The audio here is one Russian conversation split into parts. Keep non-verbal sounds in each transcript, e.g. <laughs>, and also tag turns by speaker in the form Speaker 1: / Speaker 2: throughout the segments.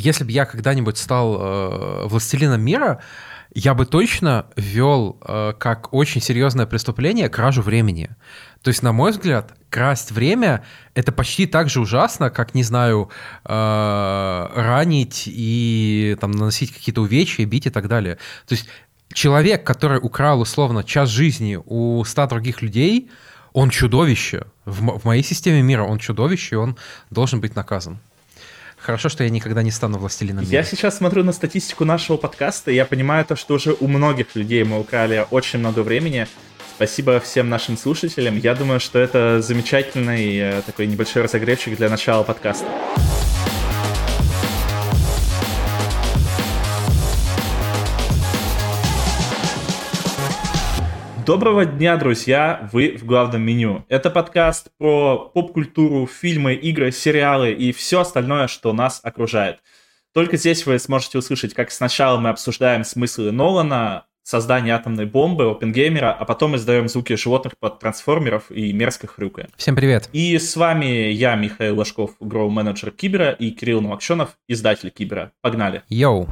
Speaker 1: если бы я когда-нибудь стал э, властелином мира, я бы точно ввел э, как очень серьезное преступление кражу времени. То есть, на мой взгляд, красть время — это почти так же ужасно, как, не знаю, э, ранить и там, наносить какие-то увечья, бить и так далее. То есть человек, который украл, условно, час жизни у ста других людей, он чудовище. В, в моей системе мира он чудовище, и он должен быть наказан. Хорошо, что я никогда не стану властелином мира.
Speaker 2: Я сейчас смотрю на статистику нашего подкаста, и я понимаю то, что уже у многих людей мы украли очень много времени. Спасибо всем нашим слушателям. Я думаю, что это замечательный э, такой небольшой разогревчик для начала подкаста. Доброго дня, друзья! Вы в главном меню. Это подкаст про поп-культуру, фильмы, игры, сериалы и все остальное, что нас окружает. Только здесь вы сможете услышать, как сначала мы обсуждаем смыслы Нолана, создание атомной бомбы, опенгеймера, а потом издаем звуки животных под трансформеров и мерзко хрюкая.
Speaker 1: Всем привет!
Speaker 2: И с вами я, Михаил Ложков, гроу-менеджер Кибера, и Кирилл Новокшенов, издатель Кибера. Погнали!
Speaker 1: Йоу!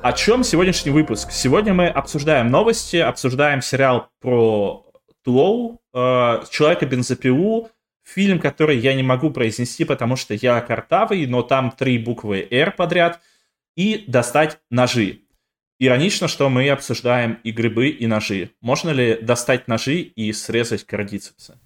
Speaker 2: О чем сегодняшний выпуск? Сегодня мы обсуждаем новости, обсуждаем сериал про Тлоу, э, Человека-бензопилу, фильм, который я не могу произнести, потому что я картавый, но там три буквы R подряд, и достать ножи. Иронично, что мы обсуждаем и грибы, и ножи. Можно ли достать ножи и срезать кардицепсы?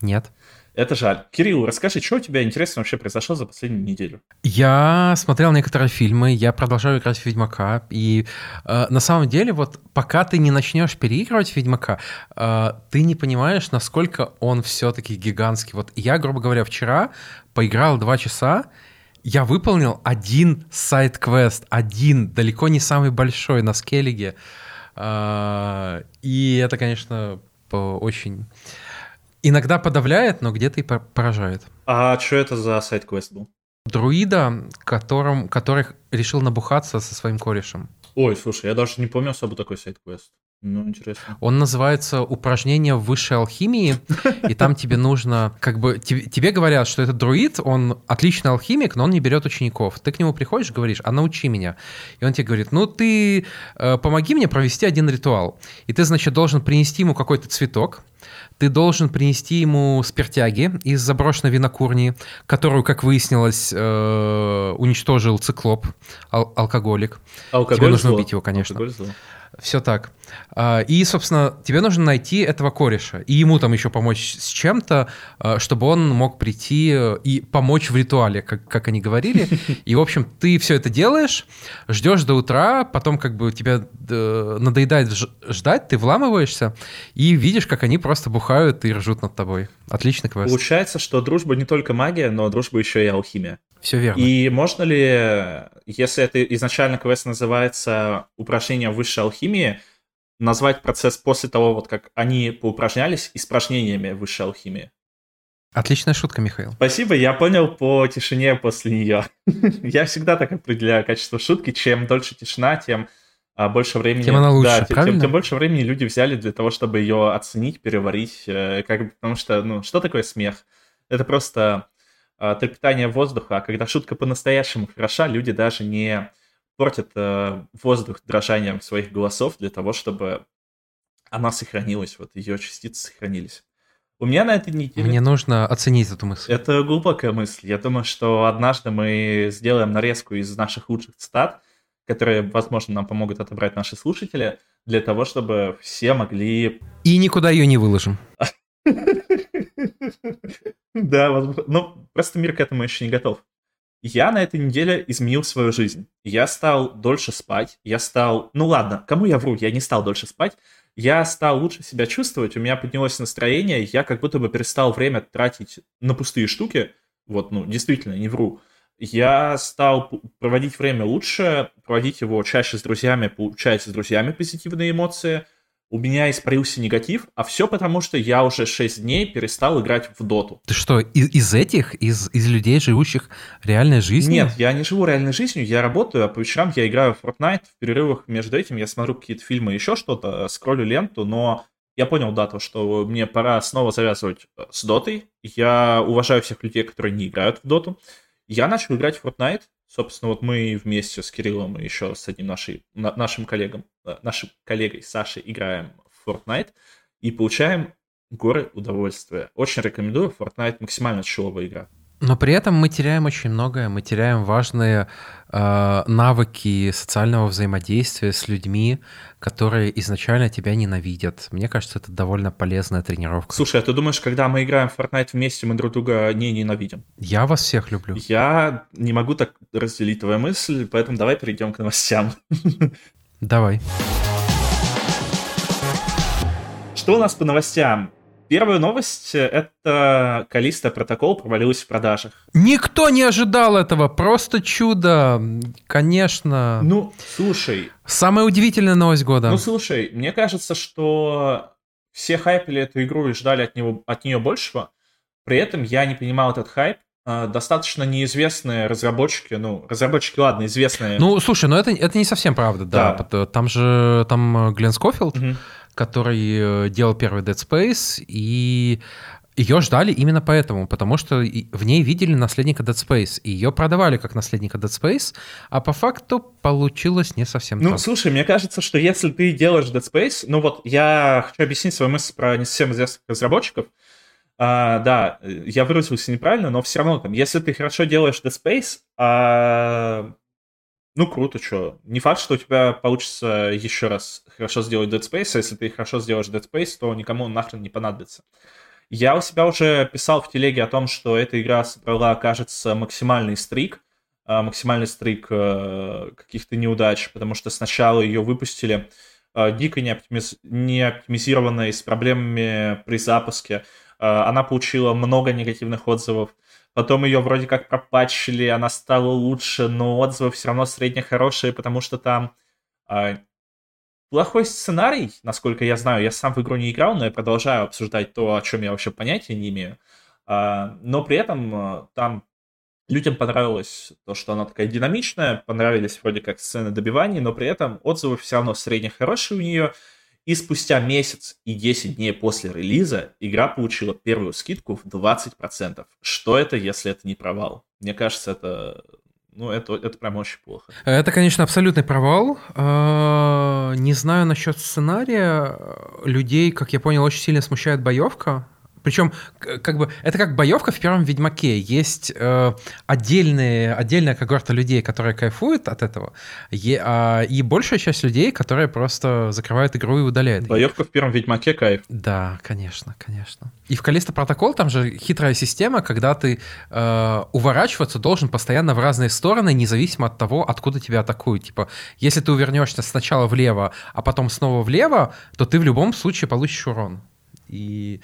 Speaker 1: Нет.
Speaker 2: Это жаль. Кирилл, расскажи, что у тебя интересно вообще произошло за последнюю неделю?
Speaker 1: Я смотрел некоторые фильмы, я продолжаю играть в Ведьмака, и э, на самом деле вот пока ты не начнешь переигрывать Ведьмака, э, ты не понимаешь, насколько он все-таки гигантский. Вот я, грубо говоря, вчера поиграл два часа, я выполнил один сайт-квест, один, далеко не самый большой на скеллиге. Э, и это, конечно, очень Иногда подавляет, но где-то и поражает.
Speaker 2: А что это за сайт-квест был?
Speaker 1: Друида, которым, который решил набухаться со своим корешем.
Speaker 2: Ой, слушай, я даже не помню особо такой сайт-квест. Ну, интересно.
Speaker 1: Он называется «Упражнение в высшей алхимии», и там тебе нужно, как бы, тебе, тебе говорят, что этот друид, он отличный алхимик, но он не берет учеников. Ты к нему приходишь, говоришь, а научи меня. И он тебе говорит, ну ты э, помоги мне провести один ритуал. И ты, значит, должен принести ему какой-то цветок, ты должен принести ему спиртяги из заброшенной винокурни, которую, как выяснилось, э, уничтожил циклоп, ал- алкоголик.
Speaker 2: Алкоголь
Speaker 1: Тебе нужно
Speaker 2: зло.
Speaker 1: убить его, конечно.
Speaker 2: Алкоголь зло.
Speaker 1: Все так. А, И, собственно, тебе нужно найти этого кореша, и ему там еще помочь с чем-то, а, чтобы он мог прийти и помочь в ритуале, как, как они говорили. <laughs> И, в общем, ты все это делаешь, ждешь до утра, потом как бы тебя э, надоедает ждать, ты вламываешься и видишь, как они просто бухают и ржут над тобой. Отличный квест.
Speaker 2: Получается, что дружба не только магия, но дружба еще и алхимия.
Speaker 1: Все верно.
Speaker 2: И можно ли, если это изначально квест называется «Упражнение высшей алхимии», назвать процесс после того, вот как они поупражнялись, испражнениями высшей алхимии?
Speaker 1: Отличная шутка, Михаил.
Speaker 2: Спасибо, я понял по тишине после нее. <laughs> я всегда так определяю качество шутки. Чем дольше тишина, тем больше времени...
Speaker 1: Тем она лучше,
Speaker 2: да,
Speaker 1: правильно?
Speaker 2: тем, тем больше времени люди взяли для того, чтобы ее оценить, переварить. э, Как, потому что, ну, что такое смех? Это просто а, трепетание воздуха. А когда шутка по-настоящему хороша, люди даже не портят э, воздух дрожанием своих голосов для того, чтобы она сохранилась, вот ее частицы сохранились. У меня на этой неделе...
Speaker 1: Мне нужно оценить эту мысль.
Speaker 2: Это глубокая мысль. Я думаю, что однажды мы сделаем нарезку из наших лучших цитат, которые, возможно, нам помогут отобрать наши слушатели, для того, чтобы все могли...
Speaker 1: И никуда ее не выложим. <laughs>
Speaker 2: Да. Ну, просто мир к этому еще не готов. Я на этой неделе изменил свою жизнь. Я стал дольше спать. Я стал... Ну ладно, кому я вру? Я не стал дольше спать. Я стал лучше себя чувствовать, у меня поднялось настроение, я как будто бы перестал время тратить на пустые штуки. Вот, ну, действительно, не вру. Я стал проводить время лучше, проводить его чаще с друзьями, получать с друзьями позитивные эмоции. у меня испарился негатив, а все потому, что я уже 6 дней перестал играть в доту.
Speaker 1: Ты что, из, из этих, из, из людей, живущих реальной жизнью?
Speaker 2: Нет, я не живу реальной жизнью, я работаю, а по вечерам я играю в Fortnite, в перерывах между этим я смотрю какие-то фильмы, еще что-то, скроллю ленту, но я понял, да, то, что мне пора снова завязывать э, с дотой. Я уважаю всех людей, которые не играют в доту. Я начал играть в Fortnite. Собственно, вот мы вместе с Кириллом и еще с одним нашей, на, нашим коллегом, э, нашим коллегой Сашей играем в Fortnite и получаем горы удовольствия. Очень рекомендую. Fortnite максимально чиловая игра.
Speaker 1: Но при этом мы теряем очень многое, мы теряем важные э, навыки социального взаимодействия с людьми, которые изначально тебя ненавидят. Мне кажется, это довольно полезная тренировка.
Speaker 2: Слушай, а ты думаешь, когда мы играем в Fortnite вместе, мы друг друга не ненавидим?
Speaker 1: Я вас всех люблю.
Speaker 2: Я не могу так разделить твою мысль, поэтому давай перейдем к новостям.
Speaker 1: Давай.
Speaker 2: Что у нас по новостям? Первая новость — это Калиста протокол провалилась в продажах.
Speaker 1: Никто не ожидал этого, просто чудо, конечно.
Speaker 2: Ну, слушай.
Speaker 1: Самая удивительная новость года.
Speaker 2: Ну, слушай, мне кажется, что все хайпили эту игру и ждали от, него, от нее большего. При этом я не понимал этот хайп. А, достаточно неизвестные разработчики, ну, разработчики, ладно, известные.
Speaker 1: Ну, слушай, но это, это не совсем правда, да. да. Там же, там Глен Скофилд, угу который э, делал первый Dead Space, и ее ждали именно поэтому, потому что в ней видели наследника Dead Space, и ее продавали как наследника Dead Space, а по факту получилось не совсем
Speaker 2: Ну,
Speaker 1: так.
Speaker 2: слушай, мне кажется, что если ты делаешь Dead Space, ну вот я хочу объяснить свою мысль про не совсем известных разработчиков, а, да, я выразился неправильно, но все равно там, если ты хорошо делаешь Dead Space, а, ну, круто, что. Не факт, что у тебя получится еще раз хорошо сделать Dead Space, а если ты хорошо сделаешь Dead Space, то никому нахрен не понадобится. Я у себя уже писал в телеге о том, что эта игра собрала, кажется, максимальный стрик, а, максимальный стрик э, каких-то неудач, потому что сначала ее выпустили э, дико неоптимиз... неоптимизированной, с проблемами при запуске. Э, она получила много негативных отзывов. Потом ее вроде как пропатчили, она стала лучше, но отзывы все равно средне хорошие, потому что там э, плохой сценарий, насколько я знаю. Я сам в игру не играл, но я продолжаю обсуждать то, о чем я вообще понятия не имею. Э, но при этом э, там людям понравилось то, что она такая динамичная, понравились вроде как сцены добиваний, но при этом отзывы все равно средне хорошие у нее. И спустя месяц и 10 дней после релиза игра получила первую скидку в 20%. Что это, если это не провал? Мне кажется, это ну, это, это прям очень плохо.
Speaker 1: Это, конечно, абсолютный провал. А, не знаю насчет сценария. Людей, как я понял, очень сильно смущает боевка. Причем, как бы, это как боевка в первом Ведьмаке. Есть э, отдельные, отдельная когорта людей, которые кайфуют от этого, и, э, и большая часть людей, которые просто закрывают игру и удаляют.
Speaker 2: Боевка в первом Ведьмаке кайф.
Speaker 1: Да, конечно, конечно. И в Калиста Протокол там же хитрая система, когда ты э, уворачиваться должен постоянно в разные стороны, независимо от того, откуда тебя атакуют. Типа, если ты увернешься сначала влево, а потом снова влево, то ты в любом случае получишь урон. И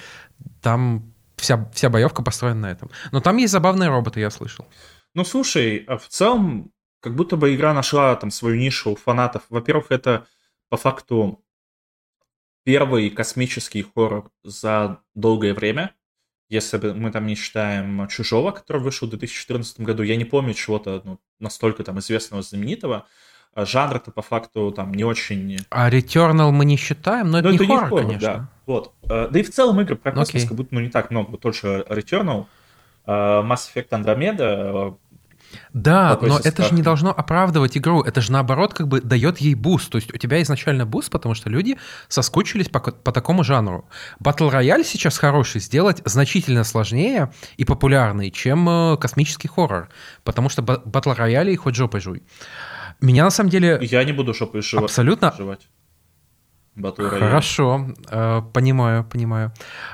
Speaker 1: там вся, вся боевка построена на этом. Но там есть забавные роботы, я слышал.
Speaker 2: Ну, слушай, а в целом, как будто бы игра нашла там свою нишу у фанатов. Во-первых, это по факту первый космический хоррор за долгое время. Если мы там не считаем «Чужого», который вышел в 2014 году, я не помню чего-то ну, настолько там известного, знаменитого. А жанр-то по факту там не очень...
Speaker 1: А Returnal мы не считаем, но это, но не, это хоррор, не хоррор, конечно.
Speaker 2: Да. Вот. Э, да и в целом игры про космос okay. как будто ну, не так много, только Returnal, э, Mass Effect Andromeda,
Speaker 1: э, да, но это же не должно оправдывать игру, это же наоборот как бы дает ей буст. То есть у тебя изначально буст, потому что люди соскучились по, по такому жанру. Battle royale сейчас хороший сделать значительно сложнее и популярный, чем космический хоррор, потому что батл рояли хоть жопой жуй. Меня на самом деле...
Speaker 2: Я не буду шопой жевать.
Speaker 1: Абсолютно... Жевать. Хорошо, э, понимаю, понимаю.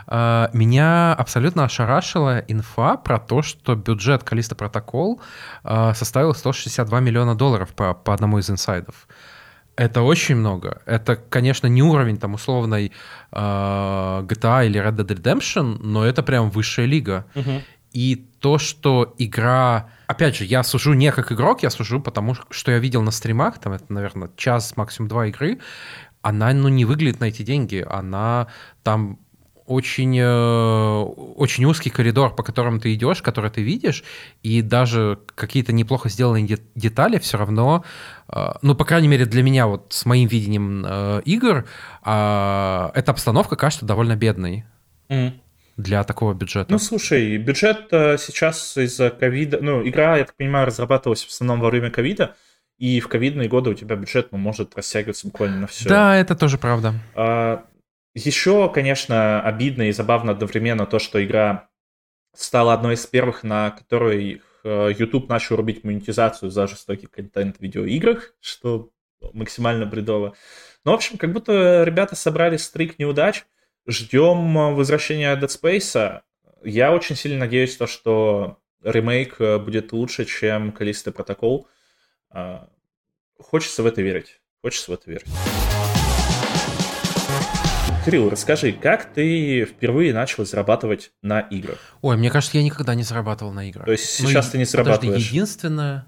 Speaker 1: Э, меня абсолютно ошарашила инфа про то, что бюджет Калиста Протокол э, составил 162 миллиона долларов по, по одному из инсайдов. Это очень много. Это, конечно, не уровень там условной э, GTA или Red Dead Redemption, но это прям высшая лига. Угу. И то, что игра... Опять же, я сужу не как игрок, я сужу потому, что я видел на стримах, там это, наверное, час, максимум два игры. она, ну, не выглядит на эти деньги. Она там очень, э, очень узкий коридор, по которому ты идешь, который ты видишь, и даже какие-то неплохо сделанные детали все равно, э, ну, по крайней мере, для меня, вот с моим видением э, игр, э, эта обстановка кажется довольно бедной. Mm. Для такого бюджета.
Speaker 2: Ну, слушай, бюджет э, сейчас из-за ковида... Ну, игра, я так понимаю, разрабатывалась в основном во время ковида, и в ковидные годы у тебя бюджет ну, может растягиваться буквально на все.
Speaker 1: Да, это тоже правда.
Speaker 2: А, еще, конечно, обидно и забавно одновременно то, что игра стала одной из первых, на которой э, YouTube начал рубить монетизацию за жестокий контент в видеоиграх, что максимально бредово. Ну, в общем, как будто ребята собрали стрик неудач, ждем возвращения Dead Space. Я очень сильно надеюсь, то, что ремейк э, будет лучше, чем Callisto Protocol. А, хочется в это верить. Хочется в это верить. Кирилл, расскажи, как ты впервые начал зарабатывать на играх?
Speaker 1: Ой, мне кажется, я никогда не зарабатывал на играх.
Speaker 2: То есть сейчас ну, ты не зарабатываешь?
Speaker 1: Подожди, единственное...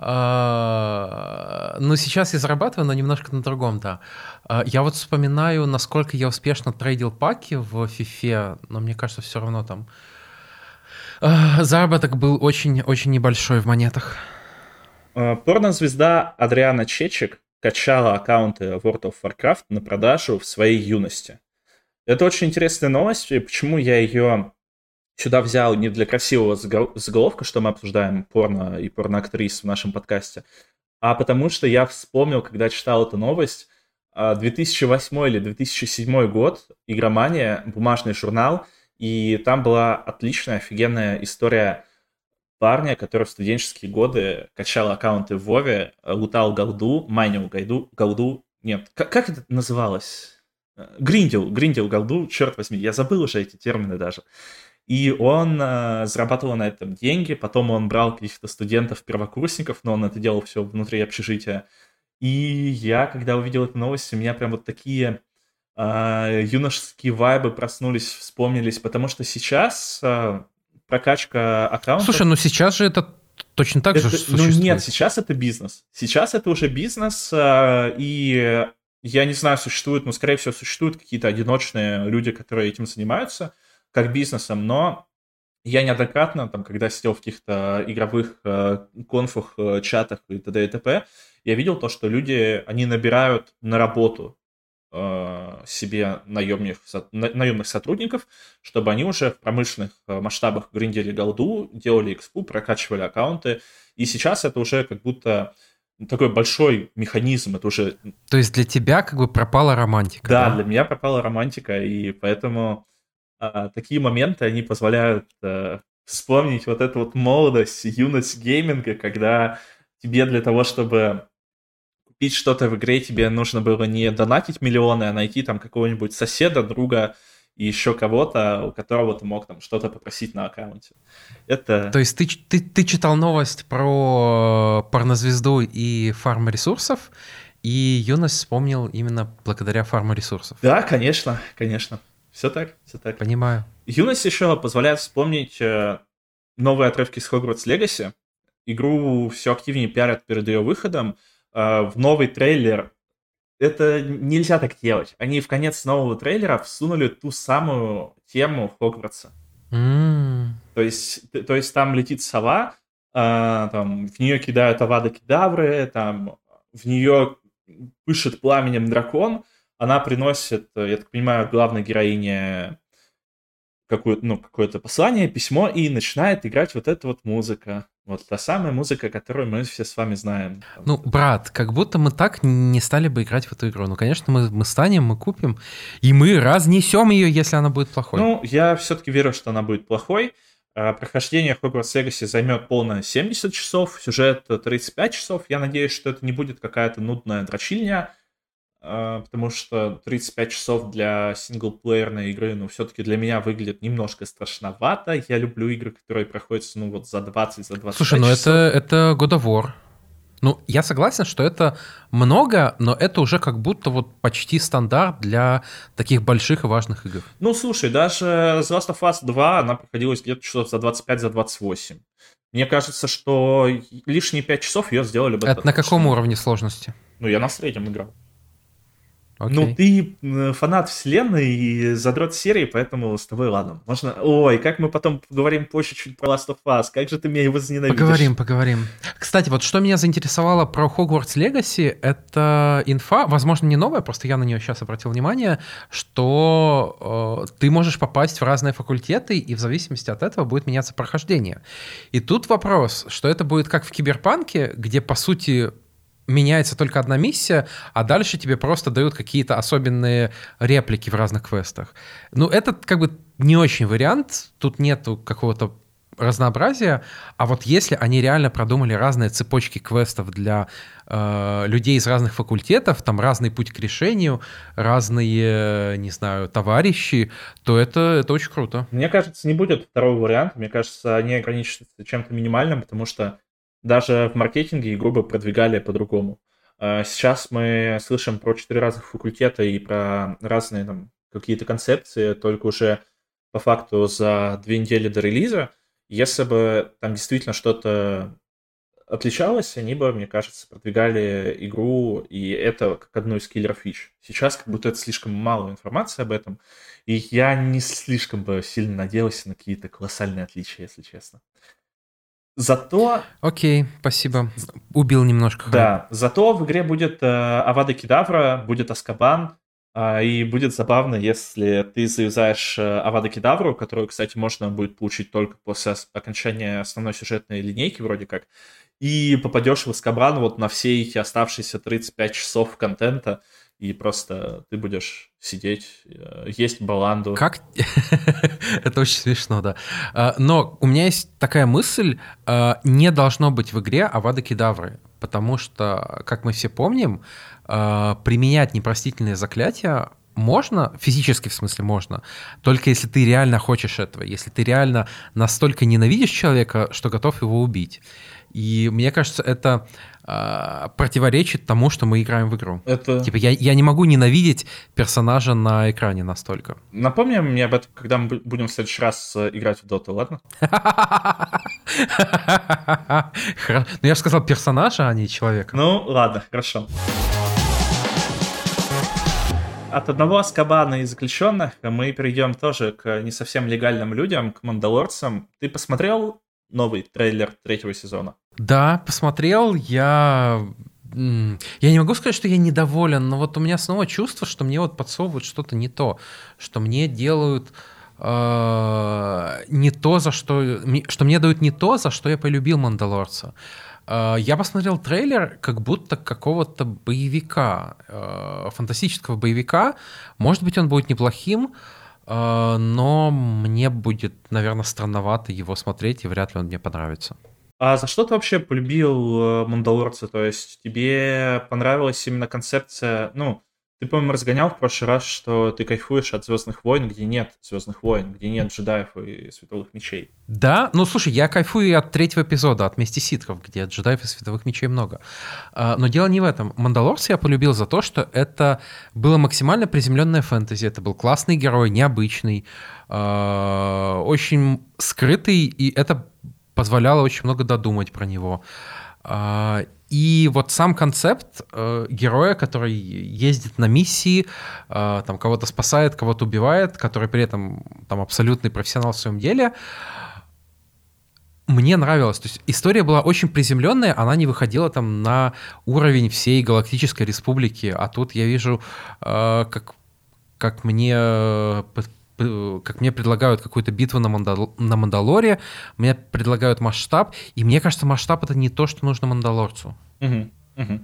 Speaker 1: А, ну, сейчас я зарабатываю, но немножко на другом, да. А, я вот вспоминаю, насколько я успешно трейдил паки в FIFA, но мне кажется, все равно там а, заработок был очень-очень небольшой в монетах.
Speaker 2: Порнозвезда Адриана Чечек качала аккаунты World of Warcraft на продажу в своей юности. Это очень интересная новость, и почему я ее сюда взял не для красивого заголовка, что мы обсуждаем порно и порноактрис в нашем подкасте, а потому что я вспомнил, когда читал эту новость, 2008 а, или 2007 год, Игромания, бумажный журнал, и там была отличная, офигенная история парня, который в студенческие годы качал аккаунты в Вове, лутал голду, майнил голду, голду, нет, как, это называлось? Гриндил, гриндил голду, черт возьми, я забыл уже эти термины даже. И он э, зарабатывал на этом деньги, потом он брал каких-то студентов-первокурсников, но он это делал все внутри общежития. И я, когда увидел эту новость, у меня прям вот такие э, юношеские вайбы проснулись, вспомнились, потому что сейчас э, прокачка аккаунта...
Speaker 1: Слушай, ну сейчас же это точно так
Speaker 2: это,
Speaker 1: же
Speaker 2: Ну нет, сейчас это бизнес. Сейчас это уже бизнес, э, и я не знаю, существуют, но, скорее всего, существуют какие-то одиночные люди, которые этим занимаются, как бизнесом, но я неоднократно, там, когда сидел в каких-то игровых э, конфах, э, чатах и т.д. и т.п., я видел то, что люди, они набирают на работу Э, себе наемных, наемных сотрудников, чтобы они уже в промышленных э, масштабах гриндили голду, делали экспу, прокачивали аккаунты. И сейчас это уже как будто такой большой механизм, это уже...
Speaker 1: То есть для тебя как бы пропала романтика?
Speaker 2: Да, да? для меня пропала романтика, и поэтому а, такие моменты, они позволяют а, вспомнить вот эту вот молодость, юность гейминга, когда тебе для того, чтобы купить что-то в игре тебе нужно было не донатить миллионы, а найти там какого-нибудь соседа, друга и еще кого-то, у которого ты мог там что-то попросить на аккаунте. Это...
Speaker 1: То есть ты, ты, ты читал новость про порнозвезду и фарм ресурсов, и юность вспомнил именно благодаря фарму ресурсов.
Speaker 2: Да, конечно, конечно. Все так, все так.
Speaker 1: Понимаю.
Speaker 2: Юность еще позволяет вспомнить э, новые отрывки с Hogwarts Legacy. Игру все активнее пиарят перед ее выходом. А, в новый трейлер. Это нельзя так делать. Они в конец нового трейлера всунули ту самую тему Хогвартса.
Speaker 1: Mm.
Speaker 2: То, есть, то есть там летит сова, а, там, в нее кидают авада кедавры, там, в нее пышет пламенем дракон, она приносит, я так понимаю, главной героине какое-то, ну, какое-то послание, письмо, и начинает играть вот эта вот музыка. Вот та самая музыка, которую мы все с вами знаем.
Speaker 1: Ну, брат, как будто мы так не стали бы играть в эту игру. Ну, конечно, мы, мы станем, мы купим, и мы разнесем ее, если она будет плохой.
Speaker 2: Ну, я все-таки верю, что она будет плохой. А, прохождение Hogwarts Legacy займет полно 70 часов, сюжет 35 часов. Я надеюсь, что это не будет какая-то нудная дрочильня, потому что 35 часов для синглплеерной игры, ну, все-таки для меня выглядит немножко страшновато. Я люблю игры, которые проходят, ну, вот за 20, за 20
Speaker 1: Слушай,
Speaker 2: ну
Speaker 1: это, это God of War. Ну, я согласен, что это много, но это уже как будто вот почти стандарт для таких больших и важных игр.
Speaker 2: Ну, слушай, даже The Last of Us 2, она проходилась где-то часов за 25-28. За 28. Мне кажется, что лишние 5 часов ее сделали бы...
Speaker 1: Это на каком уровне сложности?
Speaker 2: Ну, я на среднем играл. Okay. Ну, ты фанат вселенной и задрот серии, поэтому с тобой ладно. Можно... Ой, как мы потом поговорим позже чуть про Last of Us, как же ты меня его возненавидишь.
Speaker 1: Поговорим, поговорим. Кстати, вот что меня заинтересовало про Hogwarts Legacy, это инфа, возможно, не новая, просто я на нее сейчас обратил внимание, что э, ты можешь попасть в разные факультеты, и в зависимости от этого будет меняться прохождение. И тут вопрос, что это будет как в Киберпанке, где, по сути, меняется только одна миссия, а дальше тебе просто дают какие-то особенные реплики в разных квестах. Ну, это как бы не очень вариант, тут нету какого-то разнообразия, а вот если они реально продумали разные цепочки квестов для э, людей из разных факультетов, там разный путь к решению, разные, не знаю, товарищи, то это, это очень круто.
Speaker 2: Мне кажется, не будет второго варианта, мне кажется, они ограничатся чем-то минимальным, потому что даже в маркетинге игру бы продвигали по-другому. А сейчас мы слышим про четыре разных факультета и про разные там какие-то концепции, только уже по факту за две недели до релиза. Если бы там действительно что-то отличалось, они бы, мне кажется, продвигали игру, и это как одну из киллеров фич. Сейчас как будто это слишком мало информации об этом, и я не слишком бы сильно надеялся на какие-то колоссальные отличия, если честно. Зато...
Speaker 1: Окей, спасибо. Убил немножко.
Speaker 2: Да, зато в игре будет э, Авада Кедавра, будет Аскабан, э, и будет забавно, если ты завязаешь э, Авада Кедавру, которую, кстати, можно будет получить только после окончания основной сюжетной линейки вроде как, и попадешь в Аскабан вот на все эти оставшиеся 35 часов контента, и просто ты будешь сидеть, э, есть баланду.
Speaker 1: Как? <laughs> Это очень смешно, да. А, но у меня есть такая мысль, а, не должно быть в игре Авада Кедавры, потому что, как мы все помним, а, применять непростительные заклятия можно, физически в смысле можно, только если ты реально хочешь этого, если ты реально настолько ненавидишь человека, что готов его убить. И мне кажется, это э, противоречит тому, что мы играем в игру. Это... Типа я, я не могу ненавидеть персонажа на экране настолько.
Speaker 2: Напомни мне об этом, когда мы будем в следующий раз э, играть в доту, ладно? <laughs>
Speaker 1: Ну я же сказал персонажа, а не человека.
Speaker 2: Ну ладно, хорошо. От одного Аскабана и заключенных мы перейдем тоже к не совсем легальным людям, к мандалорцам. Ты посмотрел новый трейлер третьего сезона?
Speaker 1: Да, посмотрел. Я я не могу сказать, что я недоволен, но вот у меня снова чувство, что мне вот подсовывают что-то не то, что мне делают э, не то, за что... Что мне дают не то, за что я полюбил «Мандалорца». Э, я посмотрел трейлер как будто какого-то боевика, э, фантастического боевика. Может быть, он будет неплохим, но мне будет, наверное, странновато его смотреть, и вряд ли он мне понравится.
Speaker 2: А за что ты вообще полюбил э, Мандалорца? То есть тебе понравилась именно концепция, ну, ты, по-моему, разгонял в прошлый раз, что ты кайфуешь от Звездных войн, где нет Звездных войн, где нет джедаев и световых мечей.
Speaker 1: Да, ну слушай, я кайфую и от третьего эпизода, от Мести ситхов, где джедаев и световых мечей много. А, но дело не в этом. Мандалорца я полюбил за то, что это было максимально приземленное фэнтези. Это был классный герой, необычный, а, очень скрытый, и это позволяло очень много додумать про него. А, и вот сам концепт э, героя, который ездит на миссии, э, там кого-то спасает, кого-то убивает, который при этом там абсолютный профессионал в своем деле, мне нравилось. То есть история была очень приземленная, она не выходила там на уровень всей Галактической Республики, а тут я вижу, э, как, как мне как мне предлагают какую-то битву на, Мандал... на Мандалоре, мне предлагают масштаб, и мне кажется, масштаб это не то, что нужно Мандалорцу.
Speaker 2: Угу, угу.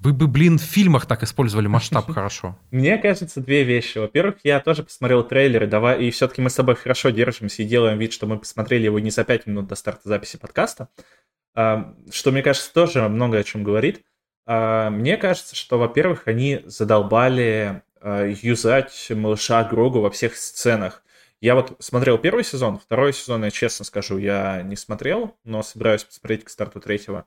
Speaker 1: Вы бы, блин, в фильмах так использовали масштаб <laughs> хорошо.
Speaker 2: Мне кажется, две вещи. Во-первых, я тоже посмотрел трейлеры, давай, и все-таки мы с тобой хорошо держимся и делаем вид, что мы посмотрели его не за пять минут до старта записи подкаста, а, что, мне кажется, тоже много о чем говорит. А, мне кажется, что, во-первых, они задолбали юзать малыша Грогу во всех сценах. Я вот смотрел первый сезон, второй сезон, я честно скажу, я не смотрел, но собираюсь посмотреть к старту третьего.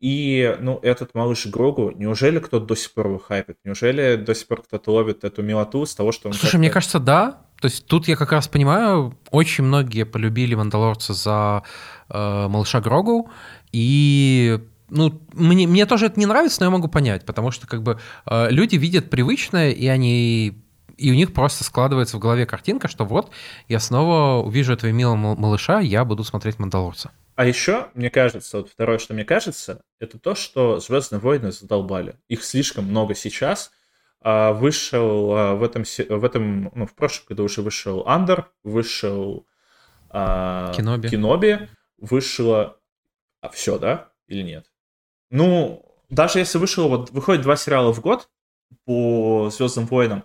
Speaker 2: И, ну, этот малыш Грогу, неужели кто-то до сих пор его хайпит? Неужели до сих пор кто-то ловит эту милоту с того, что он...
Speaker 1: Слушай, мне кажется, да. То есть тут я как раз понимаю, очень многие полюбили Мандалорца за э, малыша Грогу, и ну, мне, мне тоже это не нравится, но я могу понять, потому что как бы э, люди видят привычное, и они и у них просто складывается в голове картинка, что вот, я снова увижу этого милого малыша, я буду смотреть «Мандалорца».
Speaker 2: А еще, мне кажется, вот второе, что мне кажется, это то, что «Звездные войны» задолбали. Их слишком много сейчас. А, вышел а, в этом, в этом, ну, в прошлом году уже вышел «Андер», вышел а,
Speaker 1: Киноби.
Speaker 2: Киноби, вышло... А, все, да? Или нет? Ну, даже если вышло, вот выходит два сериала в год по Звездным войнам,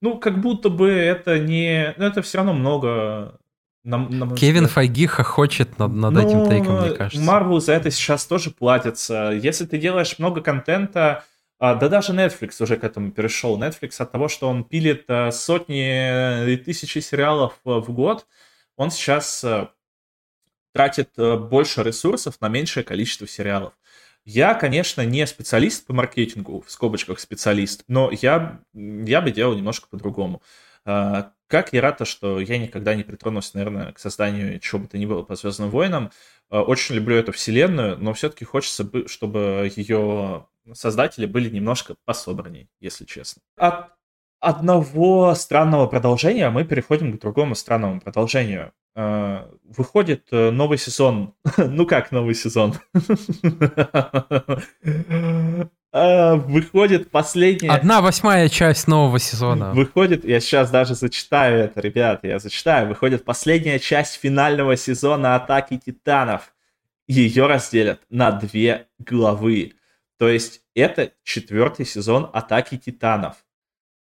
Speaker 2: ну, как будто бы это не... Ну, это все равно много...
Speaker 1: На, на Кевин. Файги хохочет над, над ну, этим тейком, мне кажется.
Speaker 2: Марвел за это сейчас тоже платится. Если ты делаешь много контента, а, да даже Netflix уже к этому перешел. Netflix от того, что он пилит а, сотни и тысячи сериалов а, в год, он сейчас тратит больше ресурсов на меньшее количество сериалов. Я, конечно, не специалист по маркетингу, в скобочках специалист, но я, я бы делал немножко по-другому. А, как я рад, что я никогда не притронулся, наверное, к созданию чего бы то ни было по Звездным войнам. А, очень люблю эту вселенную, но все-таки хочется, чтобы ее создатели были немножко пособранней, если честно. От одного странного продолжения мы переходим к другому странному продолжению. А, выходит э, новый сезон. <laughs> ну как новый сезон? <laughs> А, выходит последняя...
Speaker 1: Одна восьмая часть нового сезона.
Speaker 2: Выходит, я сейчас даже зачитаю это, ребята, я зачитаю. Выходит последняя часть финального сезона Атаки Титанов. Ее разделят на две главы. То есть это четвертый сезон Атаки Титанов.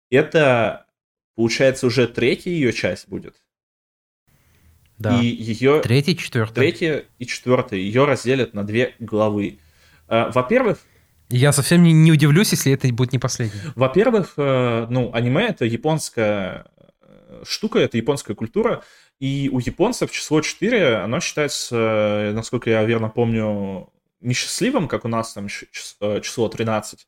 Speaker 2: Это, получается, уже третья ее часть будет.
Speaker 1: Да.
Speaker 2: И ее...
Speaker 1: Третья, четвертая.
Speaker 2: Третья и четвертая. Ее разделят на две главы. Э, во-первых...
Speaker 1: Я совсем не, не удивлюсь, если это будет не последний.
Speaker 2: Во-первых, э, ну, аниме — это японская э, штука, это японская культура, и у японцев число 4, оно считается, насколько я верно помню, несчастливым, как у нас там э, число 13.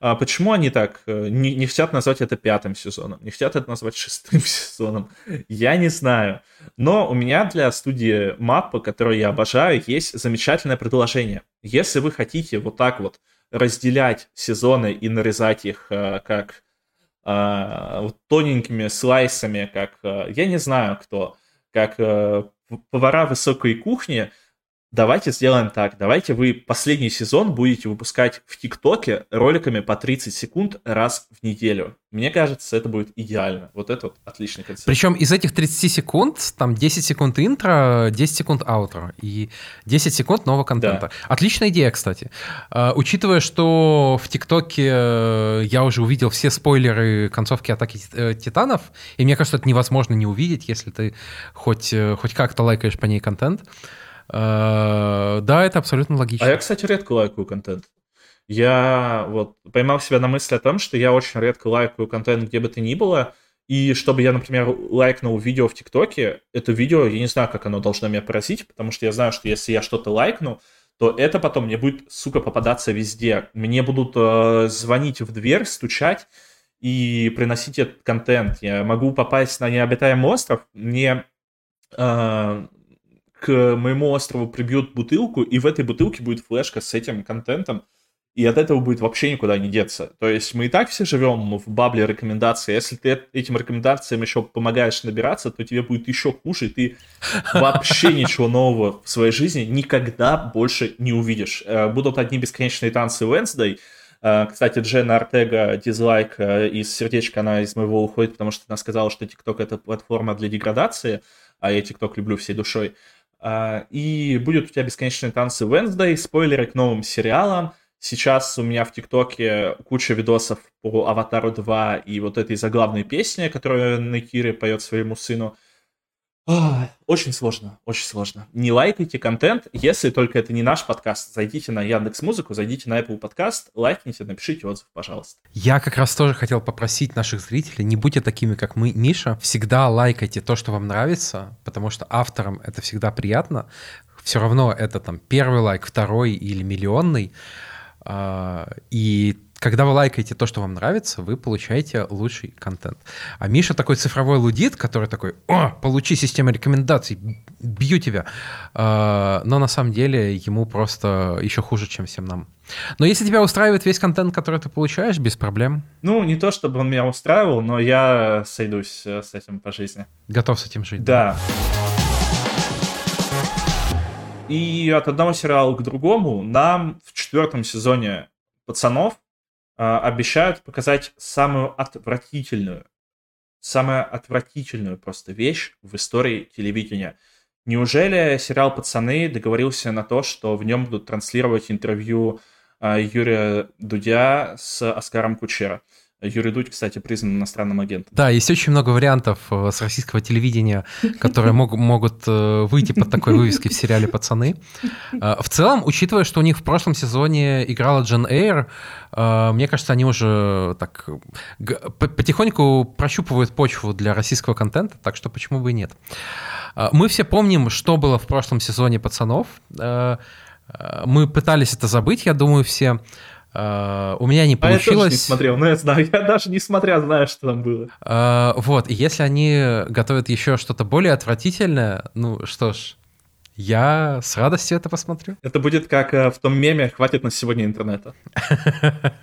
Speaker 2: А почему они так э, не, не хотят назвать это пятым сезоном, не хотят это назвать шестым <laughs> сезоном? Я не знаю. Но у меня для студии Маппа, которую я обожаю, есть замечательное предложение. Если вы хотите вот так вот разделять сезоны и нарезать их э, как вот тоненькими слайсами, как я не знаю кто, как повара высокой кухни, давайте сделаем так, давайте вы последний сезон будете выпускать в ТикТоке роликами по 30 секунд раз в неделю. Мне кажется, это будет идеально. Вот это вот отличный концепт.
Speaker 1: Причем из этих 30 секунд, там 10 секунд интро, 10 секунд аутро и 10 секунд нового контента. Да. Отличная идея, кстати. Uh, учитывая, что в ТикТоке uh, я уже увидел все спойлеры концовки Атаки uh, Титанов, и мне кажется, это невозможно не увидеть, если ты хоть, э, хоть как-то лайкаешь по ней контент. Э, да, это абсолютно логично.
Speaker 2: А я, кстати, редко лайкаю контент. Я вот поймал себя на мысли о том, что я очень редко лайкаю контент, где бы то ни было, и чтобы я, например, лайкнул видео в ТикТоке, это видео, я не знаю, как оно должно меня поразить, потому что я знаю, что если я что-то лайкну, то это потом мне будет, сука, попадаться везде. Мне будут э, звонить в дверь, стучать и приносить этот контент. Я могу попасть на необитаемый остров, мне э, к моему острову прибьют бутылку, и в этой бутылке будет флешка с этим контентом, и от этого будет вообще никуда не деться. То есть мы и так все живем в бабле рекомендаций. Если ты этим рекомендациям еще помогаешь набираться, то тебе будет еще хуже, и ты вообще ничего нового в своей жизни никогда больше не увидишь. Э, будут одни бесконечные танцы Wednesday. Э, кстати, Джена Артега, дизлайк э, из сердечка, она из моего уходит, потому что она сказала, что TikTok это платформа для деградации, а я TikTok люблю всей душой. А, и будет у тебя бесконечные танцы Wednesday, спойлеры к новым сериалам. Сейчас у меня в ТикТоке куча видосов по Аватару 2 и вот этой заглавной песни, которую Найкири поет своему сыну. Очень сложно, очень сложно. Не лайкайте контент, если только это не наш подкаст. Зайдите на Яндекс Музыку, зайдите на Apple подкаст, лайкните, напишите отзыв, пожалуйста.
Speaker 1: Я как раз тоже хотел попросить наших зрителей, не будьте такими, как мы, Миша. Всегда лайкайте то, что вам нравится, потому что авторам это всегда приятно. Все равно это там первый лайк, второй или миллионный. А, и когда вы лайкаете то, что вам нравится, вы получаете лучший контент. А Миша такой цифровой лудит, который такой, о, получи систему рекомендаций, бью тебя. А, но на самом деле ему просто еще хуже, чем всем нам. Но если тебя устраивает весь контент, который ты получаешь, без проблем.
Speaker 2: Ну, не то чтобы он меня устраивал, но я сойдусь э, с этим по жизни.
Speaker 1: Готов с этим жить.
Speaker 2: Да. да. И от одного сериала к другому нам в четвертом сезоне пацанов обещают показать самую отвратительную, самую отвратительную просто вещь в истории телевидения. Неужели сериал «Пацаны» договорился на то, что в нем будут транслировать интервью а, Юрия Дудя с Оскаром Кучера? Юрий Дудь, кстати, признан иностранным агентом.
Speaker 1: Да, есть очень много вариантов э, с российского телевидения, <laughs> которые мог, могут э, выйти под такой вывеской в сериале «Пацаны». Э, в целом, учитывая, что у них в прошлом сезоне играла Джен Эйр, мне кажется, они уже так потихоньку прощупывают почву для российского контента, так что почему бы и нет. Мы все помним, что было в прошлом сезоне «Пацанов». Мы пытались это забыть, я думаю, все. Uh, у меня не получилось. А я тоже не
Speaker 2: смотрел, но я знаю, я даже не смотря знаю, что там было.
Speaker 1: Uh, вот, и если они готовят еще что-то более отвратительное, ну что ж, я с радостью это посмотрю.
Speaker 2: Это будет как э, в том меме «Хватит на сегодня интернета». <laughs>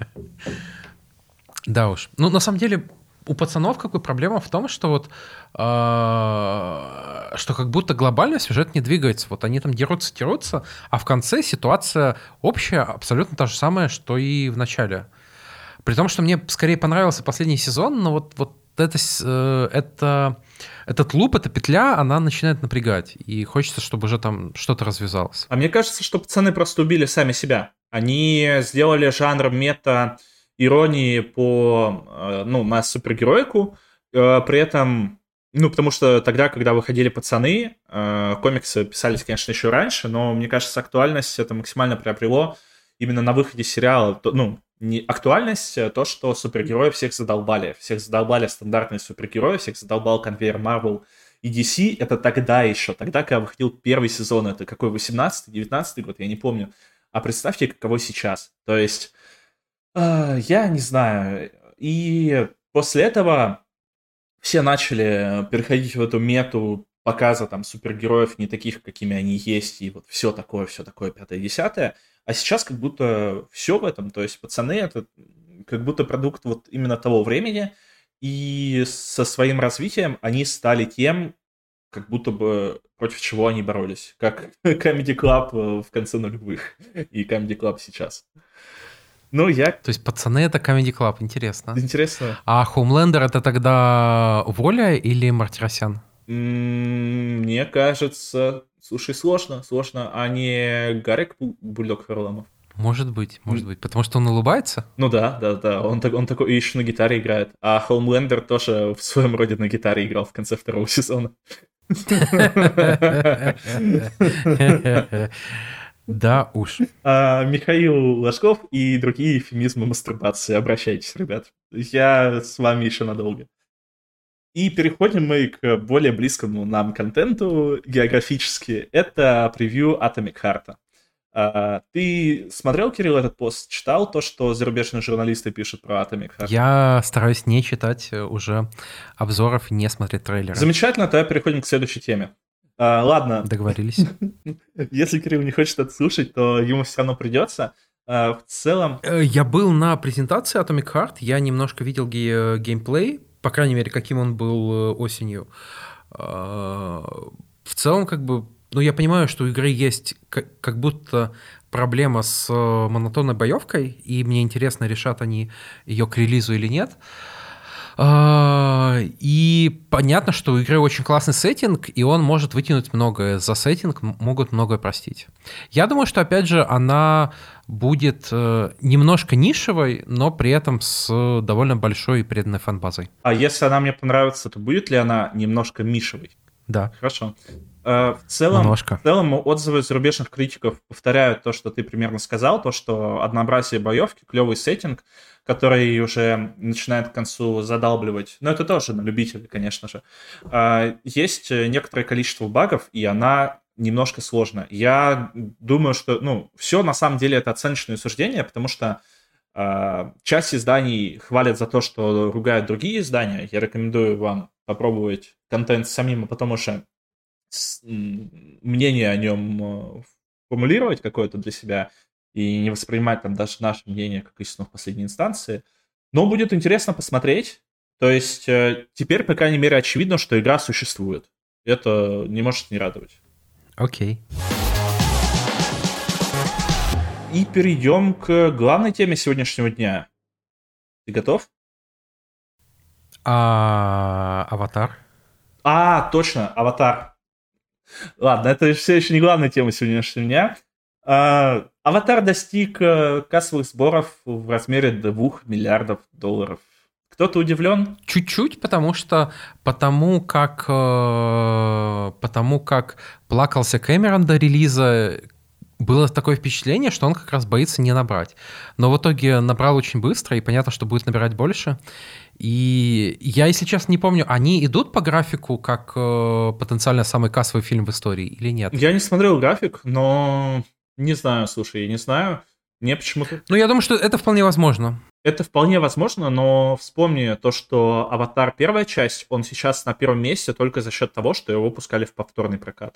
Speaker 1: Да уж. Ну, на самом деле, у пацанов какой проблема в том, что вот э, что как будто глобально сюжет не двигается. Вот они там дерутся, дерутся, а в конце ситуация общая абсолютно та же самая, что и в начале. При том, что мне скорее понравился последний сезон, но вот, вот это, э, это, этот луп, эта петля, она начинает напрягать. И хочется, чтобы уже там что-то развязалось.
Speaker 2: А мне кажется, что пацаны просто убили сами себя. Они сделали жанр мета иронии по, э, ну, на супергероику, э, при этом, ну, потому что тогда, когда выходили «Пацаны», э, комиксы писались, конечно, еще раньше, но, мне кажется, актуальность это максимально приобрело именно на выходе сериала, ну, не актуальность, то, что супергерои всех задолбали. Всех задолбали стандартные супергерои, всех задолбал конвейер Marvel и DC. Это тогда еще, тогда, когда выходил первый сезон, это какой, 18-19 год, я не помню. А представьте, каково сейчас. То есть а, я не знаю. И после этого все начали переходить в эту мету показа там супергероев не таких, какими они есть, и вот все такое, все такое, пятое-десятое. А сейчас как будто все в этом, то есть пацаны это как будто продукт вот именно того времени, и со своим развитием они стали тем, как будто бы против чего они боролись, как <laughs> Comedy Club в конце нулевых и Comedy Club сейчас.
Speaker 1: Ну, я... То есть пацаны это Comedy Club, интересно.
Speaker 2: Интересно.
Speaker 1: А Хоумлендер это тогда Воля или Мартиросян?
Speaker 2: Мне кажется... Слушай, сложно, сложно. А не Гарик Бульдог Харламов?
Speaker 1: Может быть, может быть. Потому что он улыбается?
Speaker 2: Ну да, да, да. Он, так, он такой еще на гитаре играет. А Хоумлендер тоже в своем роде на гитаре играл в конце второго <laughs> сезона. <laughs>
Speaker 1: Да уж.
Speaker 2: А, Михаил Ложков и другие эфемизмы мастурбации. Обращайтесь, ребят. Я с вами еще надолго. И переходим мы к более близкому нам контенту географически. Это превью Atomic Heart. А, ты смотрел, Кирилл, этот пост? Читал то, что зарубежные журналисты пишут про Atomic Heart?
Speaker 1: Я стараюсь не читать уже обзоров, не смотреть трейлеры.
Speaker 2: Замечательно, тогда переходим к следующей теме. А, ладно.
Speaker 1: Договорились. <laughs>
Speaker 2: Если Кирилл не хочет это слушать, то ему все равно придется. А, в целом...
Speaker 1: Э, я был на презентации Atomic Heart, я немножко видел ге- геймплей, по крайней мере, каким он был э, осенью. А, в целом, как бы, ну, я понимаю, что у игры есть как, будто проблема с э, монотонной боевкой, и мне интересно, решат они ее к релизу или нет. А, и понятно, что у игры очень классный сеттинг, и он может вытянуть многое. За сеттинг могут многое простить. Я думаю, что, опять же, она будет э, немножко нишевой, но при этом с довольно большой и преданной фан-базой.
Speaker 2: А если она мне понравится, то будет ли она немножко мишевой?
Speaker 1: Да.
Speaker 2: Хорошо. Э, в целом, Немножко. в целом отзывы зарубежных критиков повторяют то, что ты примерно сказал, то, что однообразие боевки, клевый сеттинг, который уже начинает к концу задалбливать. Но это тоже на любителей, конечно же. А, есть некоторое количество багов, и она немножко сложная. Я думаю, что, ну, все на самом деле это оценочное суждение, потому что А, часть изданий хвалят за то, что ругают другие издания. Я рекомендую вам попробовать контент самим, а потом уже мнение о нем э, формулировать какое-то для себя и не воспринимать там даже наше мнение как истину в последней инстанции. Но будет интересно посмотреть. То есть э, теперь, по крайней мере, очевидно, что игра существует. Это не может не радовать.
Speaker 1: Окей.
Speaker 2: И перейдем к главной теме сегодняшнего дня. Ты готов?
Speaker 1: А, аватар.
Speaker 2: А, точно, аватар. Ладно, это все еще не главная тема сегодняшнего дня. А, аватар достиг э, кассовых сборов в размере 2 миллиардов долларов. Кто-то удивлен?
Speaker 1: Чуть-чуть, потому что потому как э, потому как плакался Кэмерон до релиза, было такое впечатление, что он как раз боится не набрать. Но в итоге набрал очень быстро, и понятно, что будет набирать больше. И я, если честно, не помню, они идут по графику как э, потенциально самый кассовый фильм в истории или нет?
Speaker 2: Я не смотрел график, но не знаю, слушай, я не знаю. Мне почему-то...
Speaker 1: Ну, я думаю, что это вполне возможно.
Speaker 2: Это вполне возможно, но вспомни то, что «Аватар» первая часть, он сейчас на первом месте только за счет того, что его выпускали в повторный прокат.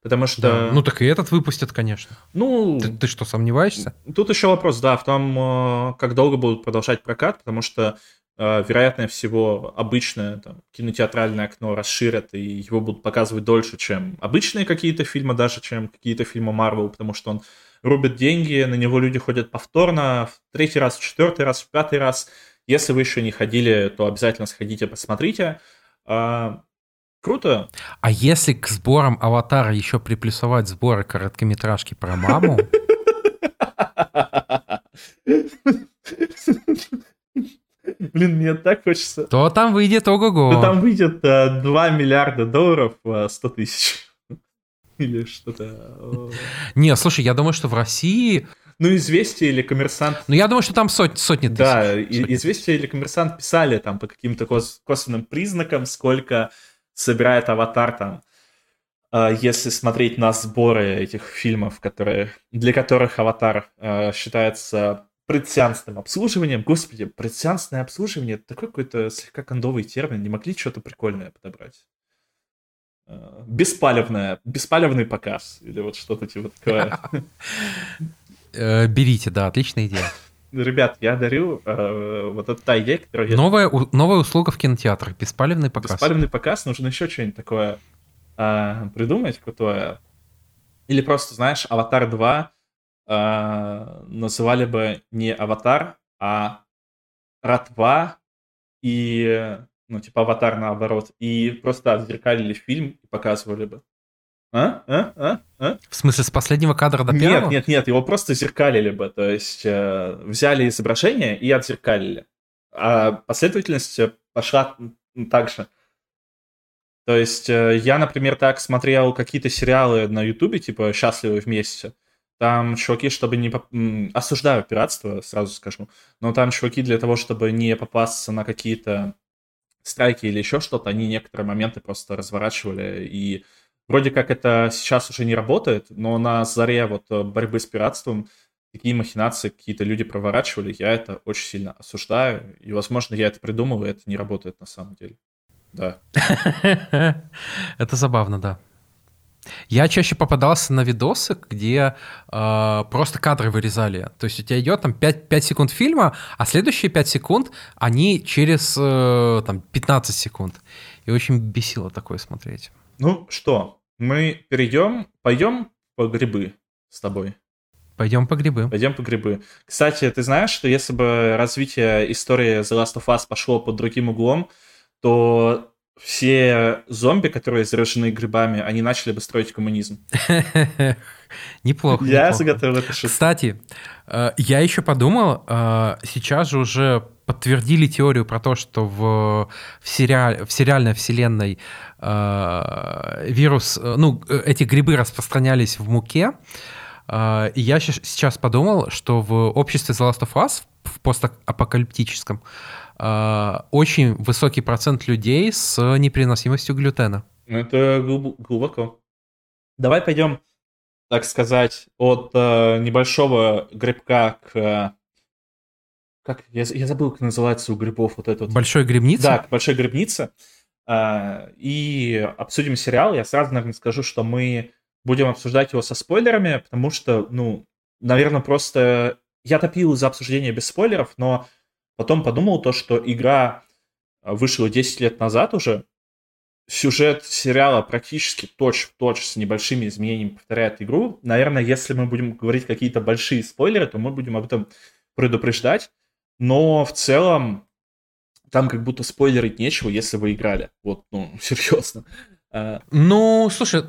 Speaker 2: Потому что... Да.
Speaker 1: Ну так и этот выпустят, конечно.
Speaker 2: Ну...
Speaker 1: Ты, ты что, сомневаешься?
Speaker 2: Тут еще вопрос, да, в том, э, как долго будут продолжать прокат, потому что вероятнее всего, обычное там, кинотеатральное окно расширят, и его будут показывать дольше, чем обычные какие-то фильмы, даже чем какие-то фильмы Марвел, потому что он рубит деньги, на него люди ходят повторно, в третий раз, в четвертый раз, в пятый раз. Если вы еще не ходили, то обязательно сходите, посмотрите. А, Круто.
Speaker 1: А если к сборам аватара еще приплюсовать сборы короткометражки про маму? <laughs> <laughs>
Speaker 2: Блин, мне так хочется.
Speaker 1: То там выйдет ого-го.
Speaker 2: То там выйдет э, 2 миллиарда долларов э, 100 тысяч. <laughs> Или что-то.
Speaker 1: Не, слушай, я думаю, что в России...
Speaker 2: Ну, «Известия» или «Коммерсант».
Speaker 1: Ну, я думаю, что там сот, сотни тысяч.
Speaker 2: Да, сотни. «Известия» или «Коммерсант» писали там по каким-то кос- косвенным признакам, сколько собирает аватар там, а, если смотреть на сборы этих фильмов, которые, для которых аватар а, считается предсеансным обслуживанием. Господи, предсеансное обслуживание это такой какой-то слегка кондовый термин. Не могли что-то прикольное подобрать? А, беспалевное, беспалевный показ. Или вот что-то типа такое. <laughs>
Speaker 1: Э, берите, да, отличная идея.
Speaker 2: Ребят, я дарю э, вот эту та идея,
Speaker 1: я... Новая, новая услуга в кинотеатрах, беспалевный показ.
Speaker 2: Беспалевный показ, нужно еще что-нибудь такое э, придумать крутое. Или просто, знаешь, «Аватар 2» э, называли бы не «Аватар», а «Ратва» и, ну, типа «Аватар» наоборот, и просто отзеркалили фильм и показывали бы. А? А? А?
Speaker 1: А? В смысле, с последнего кадра до первого?
Speaker 2: Нет, нет, нет, его просто зеркалили бы. То есть э, взяли изображение и отзеркалили. А последовательность пошла так же. То есть э, я, например, так смотрел какие-то сериалы на Ютубе, типа «Счастливы вместе». Там чуваки, чтобы не... Поп... Осуждаю пиратство, сразу скажу. Но там чуваки для того, чтобы не попасться на какие-то страйки или еще что-то, они некоторые моменты просто разворачивали и Вроде как это сейчас уже не работает, но на заре вот э, борьбы с пиратством такие махинации какие-то люди проворачивали, я это очень сильно осуждаю, и, возможно, я это придумал, и это не работает на самом деле. Да. <laughs>
Speaker 1: Это забавно, да. Я чаще попадался на видосы, где э, просто кадры вырезали. То есть у тебя идет там 5, 5 секунд фильма, а следующие 5 секунд, они через э, там, 15 секунд. И очень бесило такое смотреть.
Speaker 2: Ну что, мы перейдем, пойдем по грибы с тобой.
Speaker 1: Пойдем по грибы.
Speaker 2: Пойдем по грибы. Кстати, ты знаешь, что если бы развитие истории The Last of Us пошло под другим углом, то все зомби, которые заражены грибами, они начали бы строить коммунизм. <laughs>
Speaker 1: Неплохо.
Speaker 2: Я заготовил это
Speaker 1: Кстати, э, я еще подумал, э, сейчас же уже подтвердили теорию про то, что в, в, сериаль, в сериальной вселенной э, вирус, э, ну, эти грибы распространялись в муке. Э, и я сейчас подумал, что в обществе The Last of Us, в постапокалиптическом, э, очень высокий процент людей с непереносимостью глютена.
Speaker 2: Ну, это глубоко. Давай пойдем, так сказать, от э, небольшого грибка к как я, я забыл, как называется у грибов вот это вот.
Speaker 1: Большой грибница?
Speaker 2: Да, большой грибница. А, и обсудим сериал. Я сразу, наверное, скажу, что мы будем обсуждать его со спойлерами, потому что, ну, наверное, просто я топил за обсуждение без спойлеров, но потом подумал то, что игра вышла 10 лет назад уже, сюжет сериала практически точь-в-точь с небольшими изменениями повторяет игру. Наверное, если мы будем говорить какие-то большие спойлеры, то мы будем об этом предупреждать. Но в целом там как будто спойлерить нечего, если вы играли. Вот, ну, <laughs> серьезно.
Speaker 1: А, ну, слушай,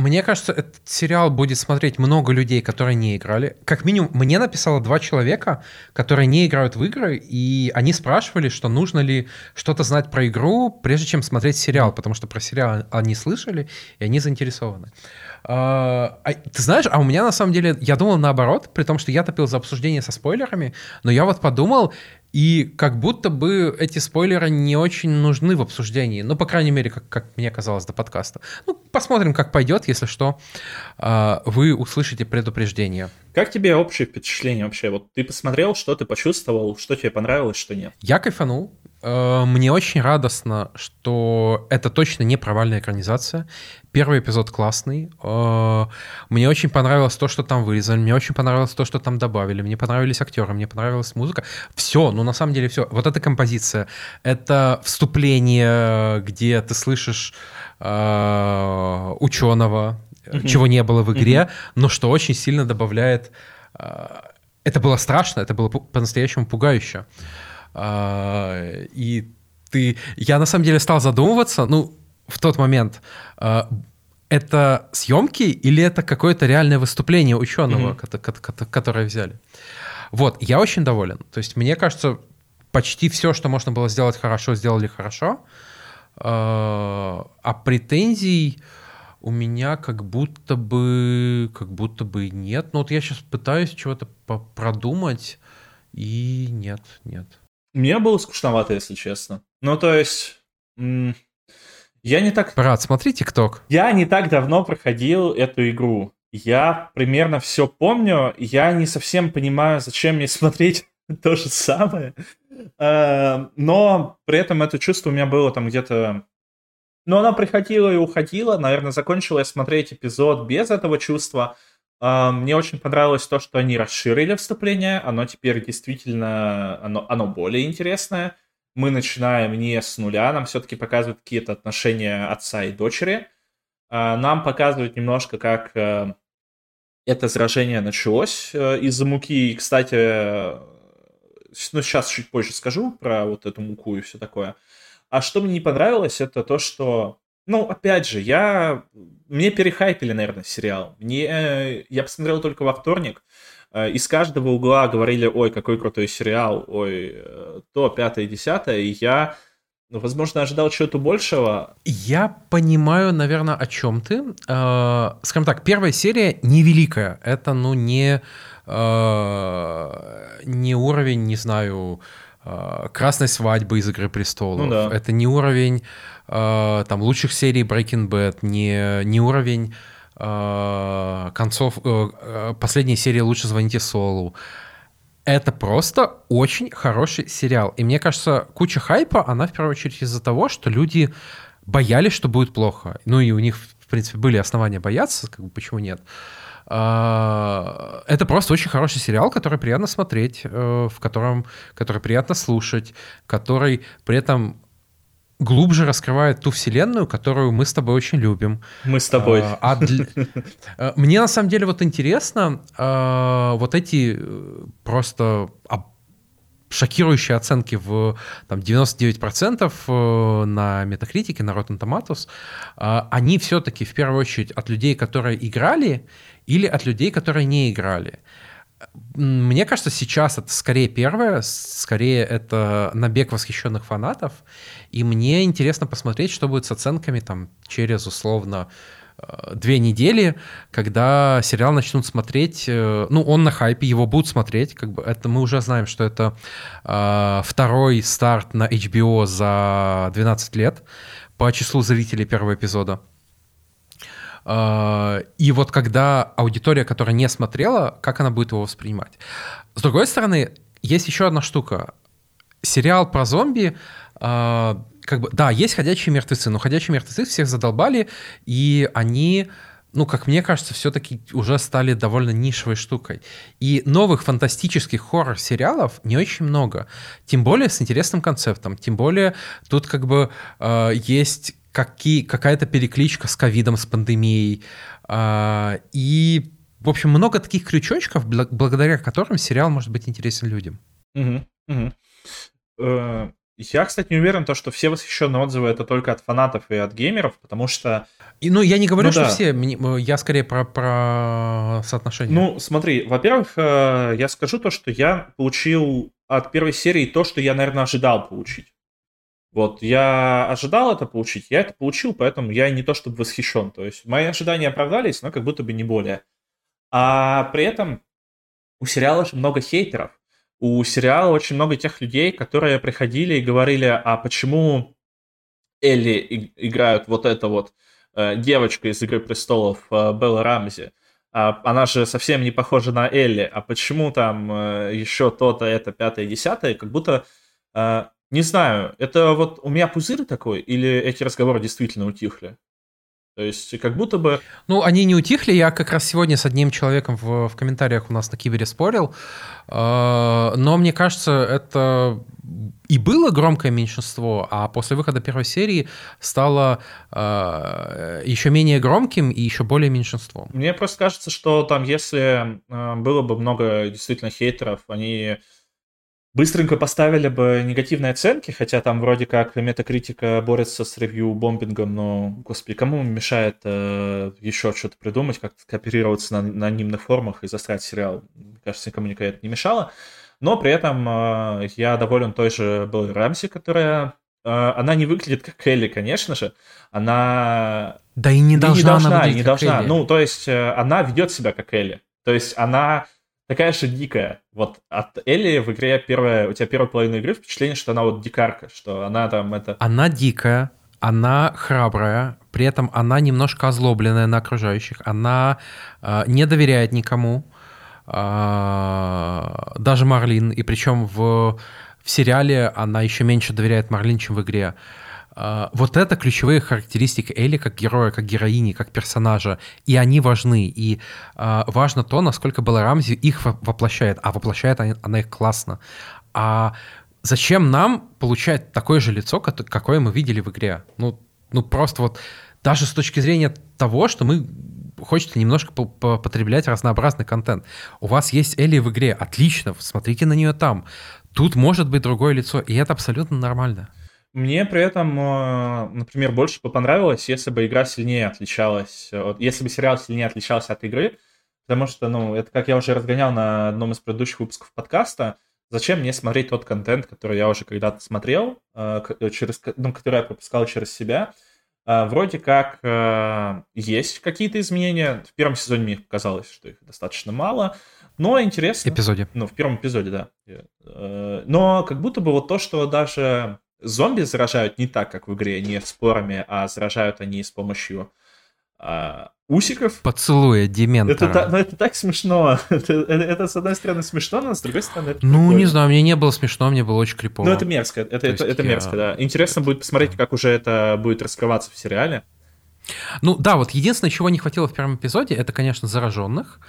Speaker 1: мне кажется, этот сериал будет смотреть много людей, которые не играли. Как минимум, мне написало два человека, которые не играют в игры, и они спрашивали, что нужно ли что-то знать про игру, прежде чем смотреть сериал, потому что про сериал они слышали, и они заинтересованы. А, а, ты знаешь, а у меня на самом деле, я думал наоборот, при том, что я топил за обсуждение со спойлерами, но я вот подумал, и как будто бы эти спойлеры не очень нужны в обсуждении. Ну, по крайней мере, как, как мне казалось до подкаста. Ну, посмотрим, как пойдет. Если что, а, вы услышите предупреждение.
Speaker 2: Как тебе общее впечатление вообще? Вот ты посмотрел, что ты почувствовал, что тебе понравилось, что нет?
Speaker 1: Я кайфанул. Э, мне очень радостно, что это точно не провальная экранизация. Первый эпизод классный. Э, мне очень понравилось то, что там вырезали. Мне очень понравилось то, что там добавили. Мне понравились актеры, мне понравилась музыка. Все, ну на самом деле все. Вот эта композиция, это вступление, где ты слышишь э, ученого, mm-hmm. чего не было в игре, mm-hmm. но что очень сильно добавляет... Это было страшно, это было по-настоящему пугающе. И ты... Я на самом деле стал задумываться, ну, в тот момент, а, это съемки или это какое-то реальное выступление ученого, mm-hmm. которое взяли? Вот, я очень доволен. То есть, мне кажется, почти все, что можно было сделать хорошо, сделали хорошо. А, а претензий у меня как будто бы, как будто бы нет. Но вот я сейчас пытаюсь чего-то продумать, и нет, нет.
Speaker 2: Мне было скучновато, если честно. Ну, то есть... Я не так...
Speaker 1: Брат, смотри ТикТок.
Speaker 2: Я не так давно проходил эту игру. Я примерно все помню. Я не совсем понимаю, зачем мне <laughs> смотреть <laughs> то же самое. Э, но при этом это чувство у меня было там где-то... Ну, оно приходило и уходило. Наверное, закончил я смотреть эпизод без этого чувства. А, мне очень понравилось то, что они расширили вступление. Оно теперь действительно, оно, оно более интересное. Мы начинаем не с нуля, нам все-таки показывают какие-то отношения отца и дочери. А, нам показывают немножко, как э, это сражение началось э, из-за муки. И, кстати, ну, сейчас чуть позже скажу про вот эту муку и все такое. А что мне не понравилось, это то, что ну, опять же, я... Мне перехайпили, наверное, сериал. Мне... Я посмотрел только во вторник. Э, из каждого угла говорили, ой, какой крутой сериал, ой, э, то, пятое, десятое. И я, ну, возможно, ожидал чего-то большего.
Speaker 1: Я понимаю, наверное, о чем ты. Э, скажем так, первая серия невеликая. Это, ну, не, не уровень, не знаю, красной свадьбы из «Игры престолов». Ну, да. Это не уровень э, там лучших серий Breaking Bad, не, не уровень э, концов э, э, последней серии «Лучше звоните Солу». Это просто очень хороший сериал. И мне кажется, куча хайпа, она в первую очередь из-за того, что люди боялись, что будет плохо. Ну и у них, в принципе, были основания бояться, как бы почему нет. А, это просто очень хороший сериал, который приятно смотреть, э, в котором, который приятно слушать, который при этом глубже раскрывает ту вселенную, которую мы с тобой очень любим.
Speaker 2: Мы с тобой. А, а для...
Speaker 1: Э, мне на самом деле вот интересно а, вот эти э, просто шокирующие оценки в там, 99% э, на Метакритике, на Rotten Tomatoes, они все-таки в первую очередь от людей, которые играли, или от людей, которые не играли. Мне кажется, сейчас это скорее первое, скорее это набег восхищенных фанатов, и мне интересно посмотреть, что будет с оценками там через условно э, две недели, когда сериал начнут смотреть, э, ну, он на хайпе, его будут смотреть, как бы это мы уже знаем, что это э, второй старт на HBO за 12 лет по числу зрителей первого эпизода. А, и вот когда аудитория, которая не смотрела, как она будет его воспринимать. С другой стороны, есть еще одна штука. Сериал про зомби, э, как бы, да, есть ходячие мертвецы, но ходячие мертвецы всех задолбали, и они ну, как мне кажется, все-таки уже стали довольно нишевой штукой. И новых фантастических хоррор-сериалов не очень много. Тем более с интересным концептом. Тем более тут как бы э, есть какие, какая-то перекличка с ковидом, с пандемией. Э, и, в общем, много таких крючочков, благодаря которым сериал может быть интересен людям.
Speaker 2: Угу, угу. Я, кстати, не уверен, то, что все восхищенные отзывы это только от фанатов и от геймеров, потому что...
Speaker 1: И, ну, я не говорю, ну, что да. все, я скорее про, про соотношение.
Speaker 2: Ну, смотри, во-первых, э, я скажу то, что я получил от первой серии то, что я, наверное, ожидал получить. Вот, я ожидал это получить, я это получил, поэтому я не то чтобы восхищен. То есть мои ожидания оправдались, но как будто бы не более. А при этом у сериала же много хейтеров у сериала очень много тех людей, которые приходили и говорили, а почему Элли играют вот это вот э, девочка из «Игры престолов» э, Белла Рамзи, а, она же совсем не похожа на Элли, а почему там э, еще то-то, это, пятое, десятое, как будто, э, не знаю, это вот у меня пузырь такой, или эти разговоры действительно утихли? То есть, как будто бы...
Speaker 1: Ну, они не утихли. Я как раз сегодня с одним человеком в, в комментариях у нас на Кибере спорил. Э, но мне кажется, это и было громкое меньшинство, а после выхода первой серии стало э, еще менее громким и еще более меньшинством.
Speaker 2: Мне просто кажется, что там, если э, было бы много действительно хейтеров, они быстренько поставили бы негативные оценки, хотя там вроде как метакритика борется с ревью-бомбингом, но, господи, кому мешает э, еще что-то придумать, как кооперироваться на, на анонимных форумах и застрять сериал? Мне кажется, никому никогда это не мешало. Но при этом э, я доволен той же Беллой Рамси, которая... Э, она не выглядит как Элли, конечно же. Она...
Speaker 1: Да и не должна, не должна, не должна. Элли.
Speaker 2: Ну, то есть э, она ведет себя как Элли. То есть она такая же дикая. Вот от Элли в игре первая, у тебя первая половина игры впечатление, что она вот дикарка, что она там это...
Speaker 1: Она дикая, она храбрая, при этом она немножко озлобленная на окружающих, она э, не доверяет никому, э, даже Марлин, и причем в, в сериале она еще меньше доверяет Марлин, чем в игре. А, вот это ключевые характеристики Элли как героя, как героини, как персонажа, и они важны. И э, важно то, насколько Белла Рамзи их воплощает, а воплощает она их классно. А зачем нам получать такое же лицо, какое мы видели в игре? Ну, ну просто вот даже с точки зрения того, что мы хочется немножко потреблять разнообразный контент. У вас есть Элли в игре, отлично, смотрите на нее там. Тут может быть другое лицо, и это абсолютно нормально.
Speaker 2: Мне при этом, э, например, больше бы понравилось, если бы игра сильнее отличалась, если бы сериал сильнее отличался от игры, потому что, ну, это как я уже разгонял на одном из предыдущих выпусков подкаста, зачем мне смотреть тот контент, который я уже когда-то смотрел, э, через, ну, который я пропускал через себя. Э, вроде как есть какие-то изменения. В первом сезоне мне казалось, что их достаточно мало, но интересно.
Speaker 1: Эпизоде.
Speaker 2: Ну, в первом эпизоде, да. Но как будто бы вот то, что даже зомби заражают не так, как в игре, не спорами, а заражают они с помощью а, усиков.
Speaker 1: Поцелуя дементора.
Speaker 2: Это, ну, это так смешно. <laughs> это, это, это, с одной стороны, смешно, но с другой стороны...
Speaker 1: Это ну, прикольно. не знаю, мне не было смешно, мне было очень крипово.
Speaker 2: Ну, это мерзко. Это, это, это я... мерзко, да. Интересно будет посмотреть, как уже это будет раскрываться в сериале.
Speaker 1: Ну, да, вот единственное, чего не хватило в первом эпизоде, это, конечно, зараженных.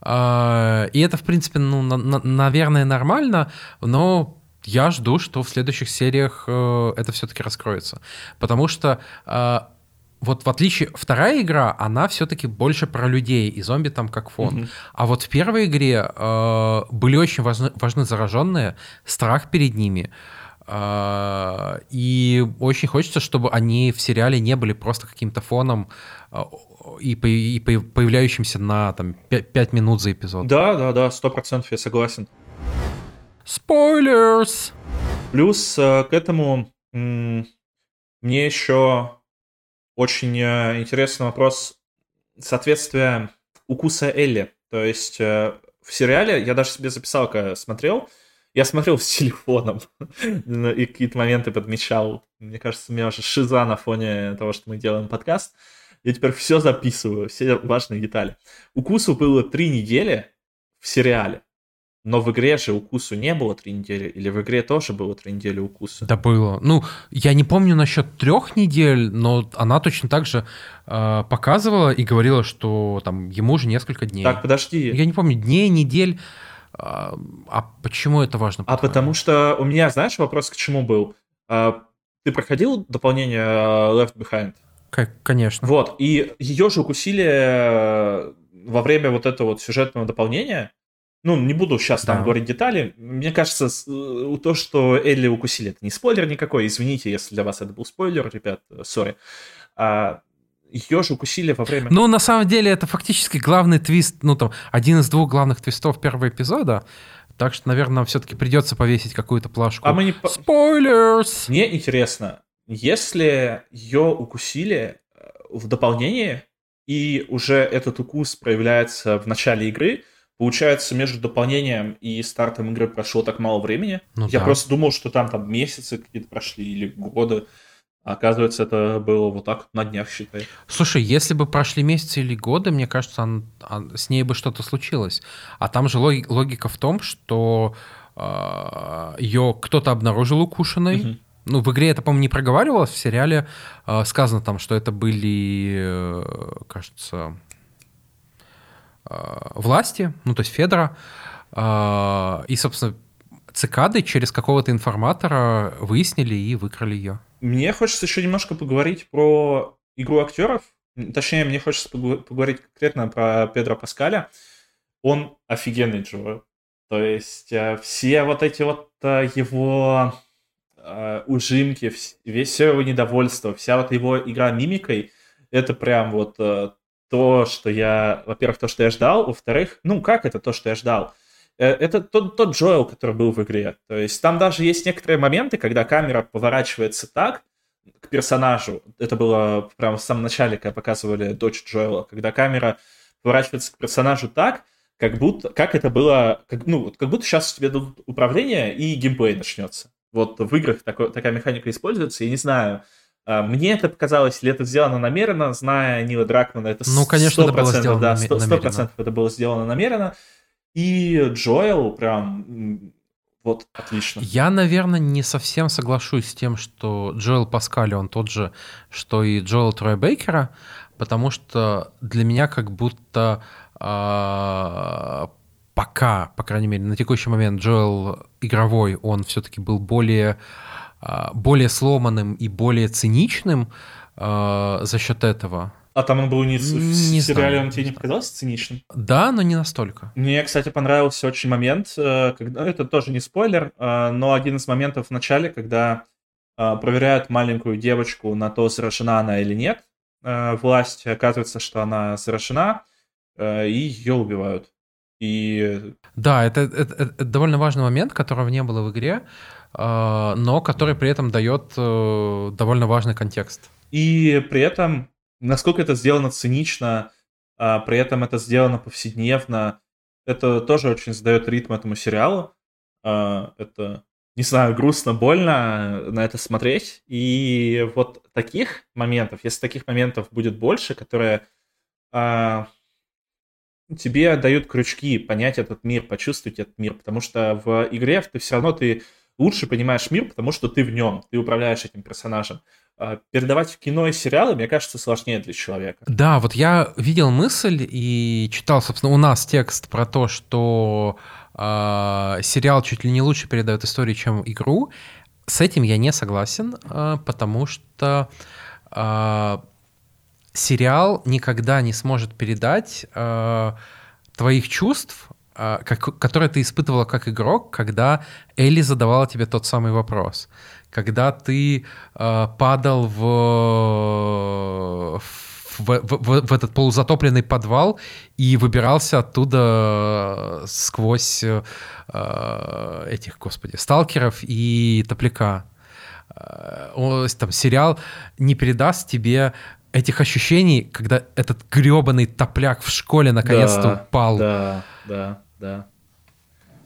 Speaker 1: А, и это, в принципе, ну, на, на, наверное, нормально, но я жду, что в следующих сериях э, это все-таки раскроется. Потому что э, вот в отличие вторая игра, она все-таки больше про людей, и зомби там как фон. Mm-hmm. А вот в первой игре э, были очень важны, важны зараженные, страх перед ними. Э, и очень хочется, чтобы они в сериале не были просто каким-то фоном э, и, и по, появляющимся на там, 5, 5 минут за эпизод.
Speaker 2: Да, да, да, сто процентов я согласен.
Speaker 1: Спойлерс!
Speaker 2: Плюс э, к этому мне еще очень э, интересный вопрос соответствия укуса Элли. То есть э, в сериале, я даже себе записал, когда смотрел, я смотрел <laughs> с телефоном и какие-то моменты подмечал. Мне кажется, у меня уже шиза на фоне того, что мы делаем подкаст. Я теперь все записываю, все важные детали. Укусу было три недели в сериале. Но в игре же укусу не было три недели, или в игре тоже было три недели укуса?
Speaker 1: Да было. Ну, я не помню насчет трех недель, но она точно так же э, показывала и говорила, что там ему уже несколько дней.
Speaker 2: Так, подожди.
Speaker 1: Я не помню, дней, недель. А, а почему это важно?
Speaker 2: А потому что у меня, знаешь, вопрос к чему был? А, ты проходил дополнение э, Left Behind?
Speaker 1: Конечно.
Speaker 2: Вот, и ее же укусили э, во время вот этого вот сюжетного дополнения, ну, не буду сейчас там да. говорить детали. Мне кажется, э, то, что Элли укусили, это не спойлер никакой. Извините, если для вас это был спойлер, ребят, сори. А, ее же укусили во время...
Speaker 1: Ну, на самом деле, это фактически главный твист, ну, там, один из двух главных твистов первого эпизода. Так что, наверное, нам все-таки придется повесить какую-то плашку.
Speaker 2: А мы не...
Speaker 1: Спойлерс!
Speaker 2: Мне интересно, если ее укусили э, в дополнении, и уже этот укус проявляется в начале игры, Получается, между дополнением и стартом игры прошло так мало времени. Ну, Я да. просто думал, что там, там месяцы какие-то прошли или годы. А оказывается, это было вот так на днях, считай.
Speaker 1: Слушай, если бы прошли месяцы или годы, мне кажется, он, он, с ней бы что-то случилось. А там же логи, логика в том, что э, ее кто-то обнаружил укушенной. Угу. Ну, в игре это, по-моему, не проговаривалось, в сериале э, сказано там, что это были, э, кажется, власти, ну, то есть Федора, э, и, собственно, цикады через какого-то информатора выяснили и выкрали ее.
Speaker 2: Мне хочется еще немножко поговорить про игру актеров. Точнее, мне хочется поговорить конкретно про Педро Паскаля. Он офигенный Джо. То есть э, все вот эти вот его ужимки, все его недовольство, вся вот его игра мимикой, это прям вот то, что я, во-первых, то, что я ждал, во-вторых, ну, как это то, что я ждал? Э, это тот, тот Джоэл, который был в игре. То есть там даже есть некоторые моменты, когда камера поворачивается так к персонажу. Это было прямо в самом начале, когда показывали дочь Джоэла, когда камера поворачивается к персонажу так, как будто, как это было, как, ну, как будто сейчас у тебя дадут управление и геймплей начнется. Вот в играх такой, такая механика используется, я не знаю, мне это показалось, ли это сделано намеренно, зная Нила Дракмана, это
Speaker 1: ну, конечно, это было сделано
Speaker 2: да, 100%, 100% это было сделано намеренно. И Джоэл прям вот отлично.
Speaker 1: Я, наверное, не совсем соглашусь с тем, что Джоэл Паскали, он тот же, что и Джоэл Трой Бейкера, потому что для меня как будто э, пока, по крайней мере, на текущий момент Джоэл игровой, он все-таки был более а, более сломанным и более циничным э, за счет этого.
Speaker 2: А там он был не, не в сериале, знаю, он тебе не показался циничным?
Speaker 1: Да, но не настолько.
Speaker 2: Мне, кстати, понравился очень момент, э, когда это тоже не спойлер, э, но один из моментов в начале, когда проверяют маленькую девочку на то, заражена она или нет. Власть оказывается, что она заражена, и ее убивают. И...
Speaker 1: Да, это, это, это довольно важный момент, которого не было в игре. А, но который при этом дает э, довольно важный контекст.
Speaker 2: И при этом, насколько это сделано цинично, а при этом это сделано повседневно, это тоже очень задает ритм этому сериалу. А, это, не знаю, грустно, больно на это смотреть. И вот таких моментов, если таких моментов будет больше, которые а, тебе дают крючки понять этот мир, почувствовать этот мир, потому что в игре ты все равно ты лучше понимаешь мир, потому что ты в нем, ты управляешь этим персонажем. А, передавать в кино и сериалы, мне кажется, сложнее для человека.
Speaker 1: Да, вот я видел мысль и читал, собственно, у нас текст про то, что э, сериал чуть ли не лучше передает историю, чем игру. С этим я не согласен, э, потому что э, сериал никогда не сможет передать э, твоих чувств как, которое ты испытывала как игрок, когда Элли задавала тебе тот самый вопрос. Когда ты э, падал в, в, в, в этот полузатопленный подвал и выбирался оттуда сквозь э, этих, господи, сталкеров и топляка. Э, там сериал не передаст тебе этих ощущений, когда этот гребаный топляк в школе наконец-то
Speaker 2: да,
Speaker 1: упал.
Speaker 2: Да, да, да.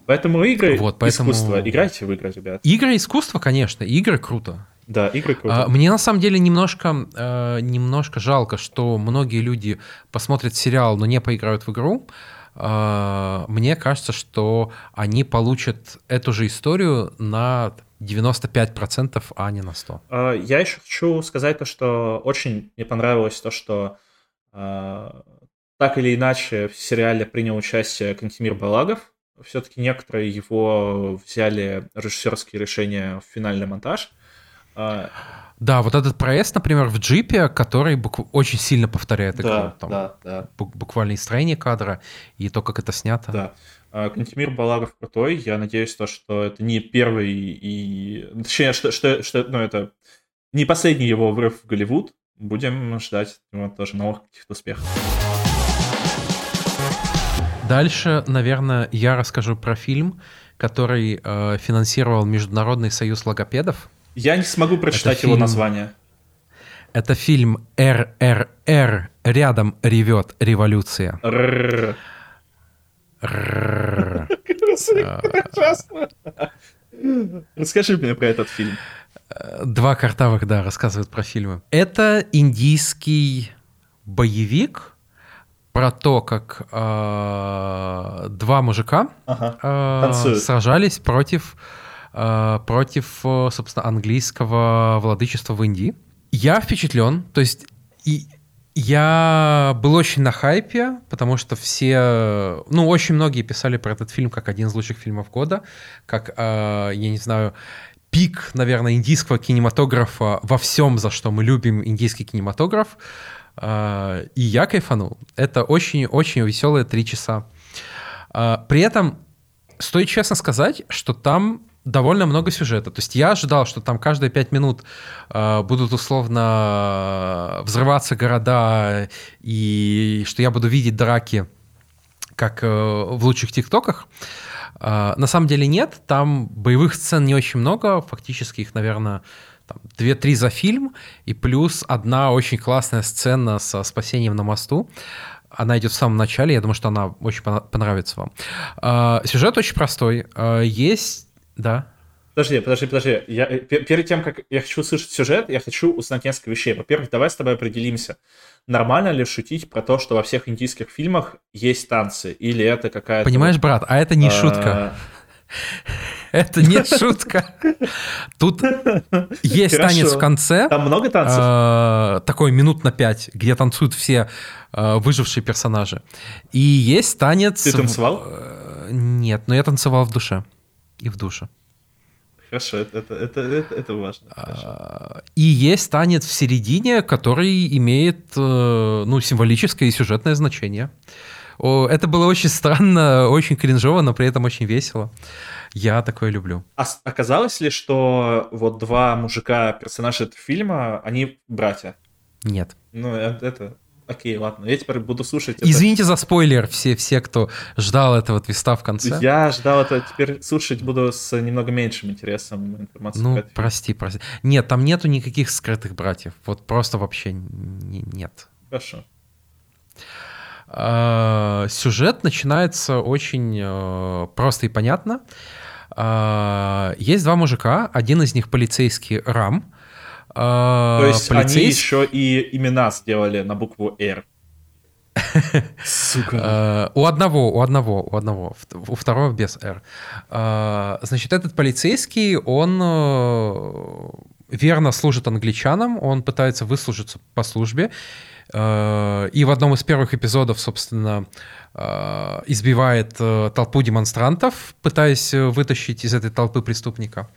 Speaker 2: Поэтому игры вот, поэтому... искусство. Играйте в игры, ребят.
Speaker 1: Игры искусство, конечно. Игры круто.
Speaker 2: Да, игры круто.
Speaker 1: А, мне на самом деле немножко, э, немножко жалко, что многие люди посмотрят сериал, но не поиграют в игру. э, мне кажется, что они получат эту же историю на 95%, а не на 100%.
Speaker 2: А, я еще хочу сказать то, что очень мне понравилось то, что а, так или иначе в сериале принял участие Кантимир Балагов. Все-таки некоторые его взяли режиссерские решения в финальный монтаж.
Speaker 1: А, да, вот этот проезд, например, в джипе, который букв... очень сильно повторяет игру.
Speaker 2: Да, там, да, да.
Speaker 1: Буквально и строение кадра, и то, как это снято.
Speaker 2: Да. А, Кантемир Балагов крутой. Я надеюсь, то, что это не первый и... Точнее, что, что, что ну, это не последний его врыв в Голливуд. Будем ждать его тоже новых каких-то успехов.
Speaker 1: Дальше, наверное, я расскажу про фильм, который э, финансировал Международный союз логопедов.
Speaker 2: Я не смогу прочитать фильм... его название.
Speaker 1: Это фильм РРР «Рядом ревет революция». <laughs>
Speaker 2: Расскажи мне про этот фильм.
Speaker 1: Два картавых, да, рассказывают про фильмы. Это индийский боевик про то, как э, два мужика ага, э, сражались против, э, против, собственно, английского владычества в Индии. Я впечатлен, то есть и я был очень на хайпе, потому что все, ну, очень многие писали про этот фильм как один из лучших фильмов года, как, э, я не знаю, пик, наверное, индийского кинематографа во всем, за что мы любим индийский кинематограф. Э, и я кайфанул. Это очень-очень веселые три часа. Э, при этом стоит честно сказать, что там довольно много сюжета. То есть я ожидал, что там каждые пять минут э, будут условно взрываться города, и что я буду видеть драки, как э, в лучших тиктоках. На самом деле нет, там боевых сцен не очень много, фактически их, наверное, две-три за фильм, и плюс одна очень классная сцена со спасением на мосту. Она идет в самом начале, я думаю, что она очень понравится вам. Э, сюжет очень простой. Э, есть да.
Speaker 2: Подожди, подожди, подожди. Я, э, перед тем, как я хочу услышать сюжет, я хочу узнать несколько вещей. Во-первых, давай с тобой определимся. Нормально ли шутить про то, что во всех индийских фильмах есть танцы? Или это какая-то...
Speaker 1: Понимаешь, брат, а это не шутка. <laughs> Это не <laughs> шутка. Тут есть танец в конце.
Speaker 2: Там много танцев?
Speaker 1: А, такой минут на пять, где танцуют все а, выжившие персонажи. И есть танец...
Speaker 2: Ты танцевал?
Speaker 1: Э, нет, но я танцевал в душе и в душе.
Speaker 2: Хорошо, это, это, это, это, это важно.
Speaker 1: А, и есть танец в середине, который имеет э, ну, символическое и сюжетное значение. Это было очень странно, очень кринжово, но при этом очень весело. Я такое люблю.
Speaker 2: А оказалось ли, что вот два мужика, персонажа этого фильма, они братья?
Speaker 1: Нет.
Speaker 2: Ну, э, это Окей, ладно, я теперь буду слушать.
Speaker 1: Извините это. за спойлер, все, все, кто ждал этого твиста в конце.
Speaker 2: Я ждал это, теперь слушать буду с немного меньшим интересом информации.
Speaker 1: Ну, прости, прости. Нет, там нету никаких скрытых братьев. Вот просто вообще не, нет.
Speaker 2: Хорошо.
Speaker 1: А, сюжет начинается очень э, просто и понятно. А, есть два мужика, один из них полицейский Рам,
Speaker 2: а, То есть полицейск... они еще и имена сделали на букву «Р». <laughs>
Speaker 1: Сука. У одного, у одного, у одного, у второго без «Р». Значит, этот полицейский, он э, верно служит англичанам, он пытается выслужиться по службе, и в одном из первых эпизодов, собственно, избивает э, толпу демонстрантов, пытаясь вытащить из этой толпы преступника.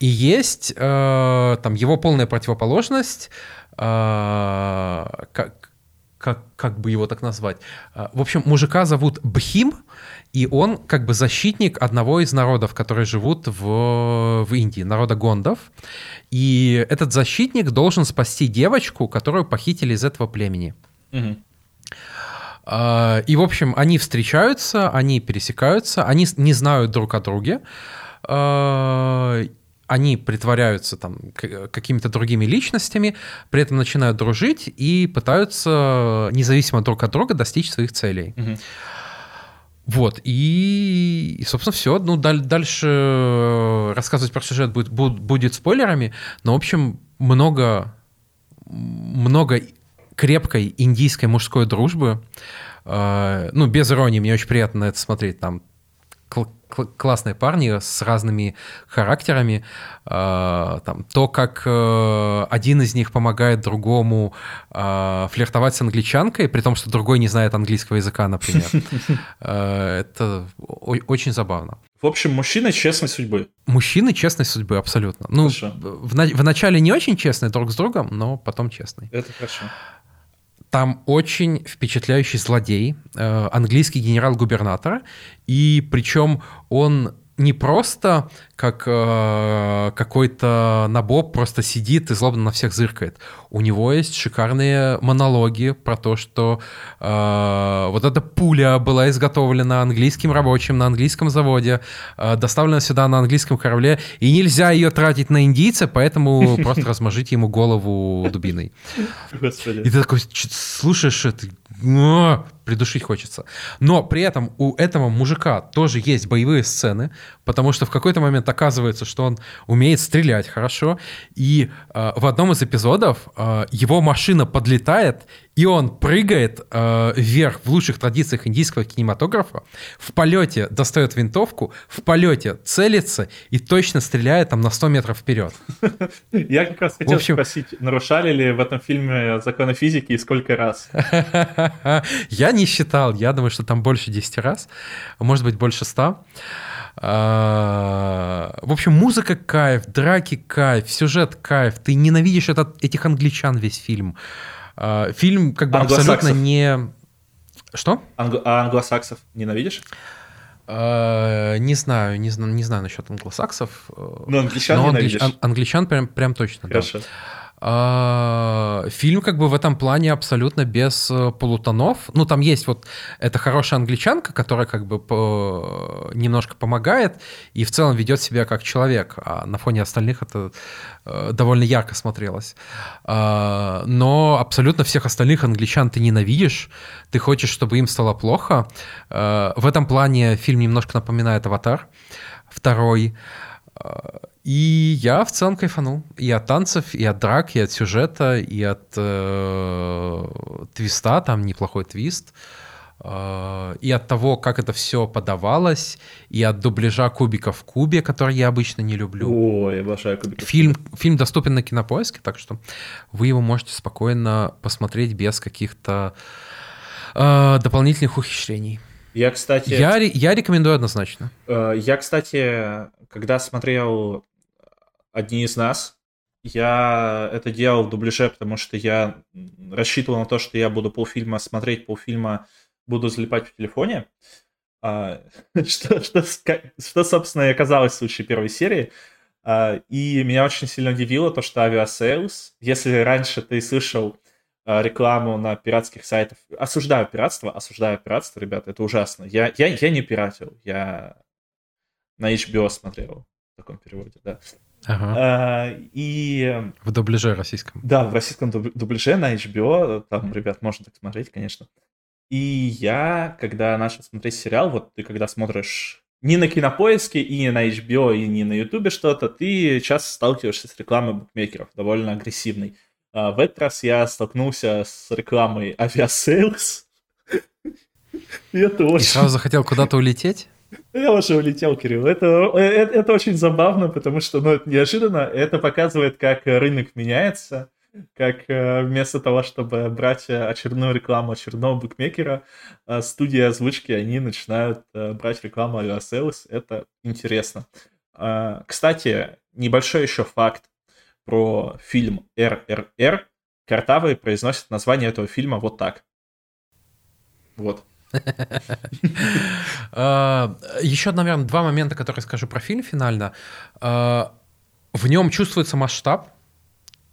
Speaker 1: И есть э, там его полная противоположность, э, как, как бы его так назвать. Э, в общем, мужика зовут Бхим, и он как бы защитник одного из народов, которые живут в, в Индии, народа гондов. И этот защитник должен спасти девочку, которую похитили из этого племени. Угу. И, в общем, они встречаются, они пересекаются, они не знают друг о друге они притворяются там какими-то другими личностями, при этом начинают дружить и пытаются независимо друг от друга достичь своих целей. Угу. Вот, и, и, собственно, все. Ну, даль, дальше рассказывать про сюжет будет, будет, будет спойлерами, но, в общем, много, много крепкой индийской мужской дружбы. Ну, без иронии, мне очень приятно на это смотреть. Там классные парни с разными характерами. Э, там, то, как э, один из них помогает другому э, флиртовать с англичанкой, при том, что другой не знает английского языка, например. <laughs> Это очень забавно.
Speaker 2: В общем, мужчины честной судьбы.
Speaker 1: Мужчины честной судьбы, абсолютно. Ну, в, в начале не очень честные друг с другом, но потом честные.
Speaker 2: Это хорошо.
Speaker 1: Там очень впечатляющий злодей, э, английский генерал-губернатор, и причем он не просто как э, какой-то набоб просто сидит и злобно на всех зыркает. У него есть шикарные монологи про то, что э, вот эта пуля была изготовлена английским рабочим на английском заводе, э, доставлена сюда на английском корабле, и нельзя ее тратить на индийца, поэтому <laughs> просто размажите ему голову дубиной. И ты такой слушаешь это, придушить хочется. Но при этом у этого мужика тоже есть боевые сцены, потому что в какой-то момент оказывается, что он умеет стрелять хорошо, и э, в одном из эпизодов э, его машина подлетает, и он прыгает э, вверх в лучших традициях индийского кинематографа, в полете достает винтовку, в полете целится и точно стреляет там на 100 метров вперед.
Speaker 2: Я как раз хотел общем... спросить, нарушали ли в этом фильме законы физики и сколько раз? <laughs>
Speaker 1: Я не считал, я думаю, что там больше 10 раз, может быть, больше 100. А, в общем, музыка кайф, драки кайф, сюжет кайф. Ты ненавидишь этот, этих англичан весь фильм. А, фильм как бы абсолютно не... Что?
Speaker 2: Анг... А англосаксов ненавидишь?
Speaker 1: Uh, не знаю, не знаю, не знаю насчет англосаксов.
Speaker 2: Но англичан но
Speaker 1: англич... англичан прям, прям точно, Хорошо. да. А, фильм как бы в этом плане абсолютно без э, полутонов. Ну, там есть вот эта хорошая англичанка, которая как бы по... немножко помогает и в целом ведет себя как человек, а на фоне остальных это э, довольно ярко смотрелось. А, но абсолютно всех остальных англичан ты ненавидишь, ты хочешь, чтобы им стало плохо. В этом плане фильм немножко напоминает «Аватар» второй. И я в целом кайфанул. И от танцев, и от драк, и от сюжета, и от э, твиста, там неплохой твист. Э, и от того, как это все подавалось, и от дубляжа кубика в кубе, который я обычно не люблю.
Speaker 2: Ой, я обожаю кубик.
Speaker 1: Фильм, фильм доступен на кинопоиске, так что вы его можете спокойно посмотреть без каких-то э, дополнительных ухищрений.
Speaker 2: Я, кстати...
Speaker 1: Я, я рекомендую однозначно.
Speaker 2: Э, я, кстати, когда смотрел одни из нас. Я это делал в дубляже, потому что я рассчитывал на то, что я буду полфильма смотреть, полфильма буду залипать в телефоне. А, <laughs> что, что, что, собственно, и оказалось в случае первой серии. А, и меня очень сильно удивило то, что Aviasales, если раньше ты слышал рекламу на пиратских сайтах, осуждаю пиратство, осуждаю пиратство, ребята, это ужасно. Я, я, я не пиратил, я на HBO смотрел в таком переводе, да.
Speaker 1: Ага.
Speaker 2: А, и...
Speaker 1: В дубляже российском.
Speaker 2: Да, в российском дубляже на HBO. Там, ребят, можно так смотреть, конечно. И я, когда начал смотреть сериал, вот ты когда смотришь не на кинопоиске, и не на HBO, и не на Ютубе что-то, ты часто сталкиваешься с рекламой букмекеров, довольно агрессивной. А в этот раз я столкнулся с рекламой Aviasales.
Speaker 1: И это очень... И сразу захотел куда-то улететь?
Speaker 2: Я уже улетел, Кирилл. Это, это, это очень забавно, потому что ну, это неожиданно. Это показывает, как рынок меняется, как э, вместо того, чтобы брать очередную рекламу очередного букмекера, э, студии озвучки, они начинают э, брать рекламу Aviasales. Это интересно. Кстати, небольшой еще факт про фильм RRR. Картавый произносит название этого фильма вот так. Вот. <laughs>
Speaker 1: А, Еще, наверное, два момента, которые скажу про фильм финально. А, в нем чувствуется масштаб,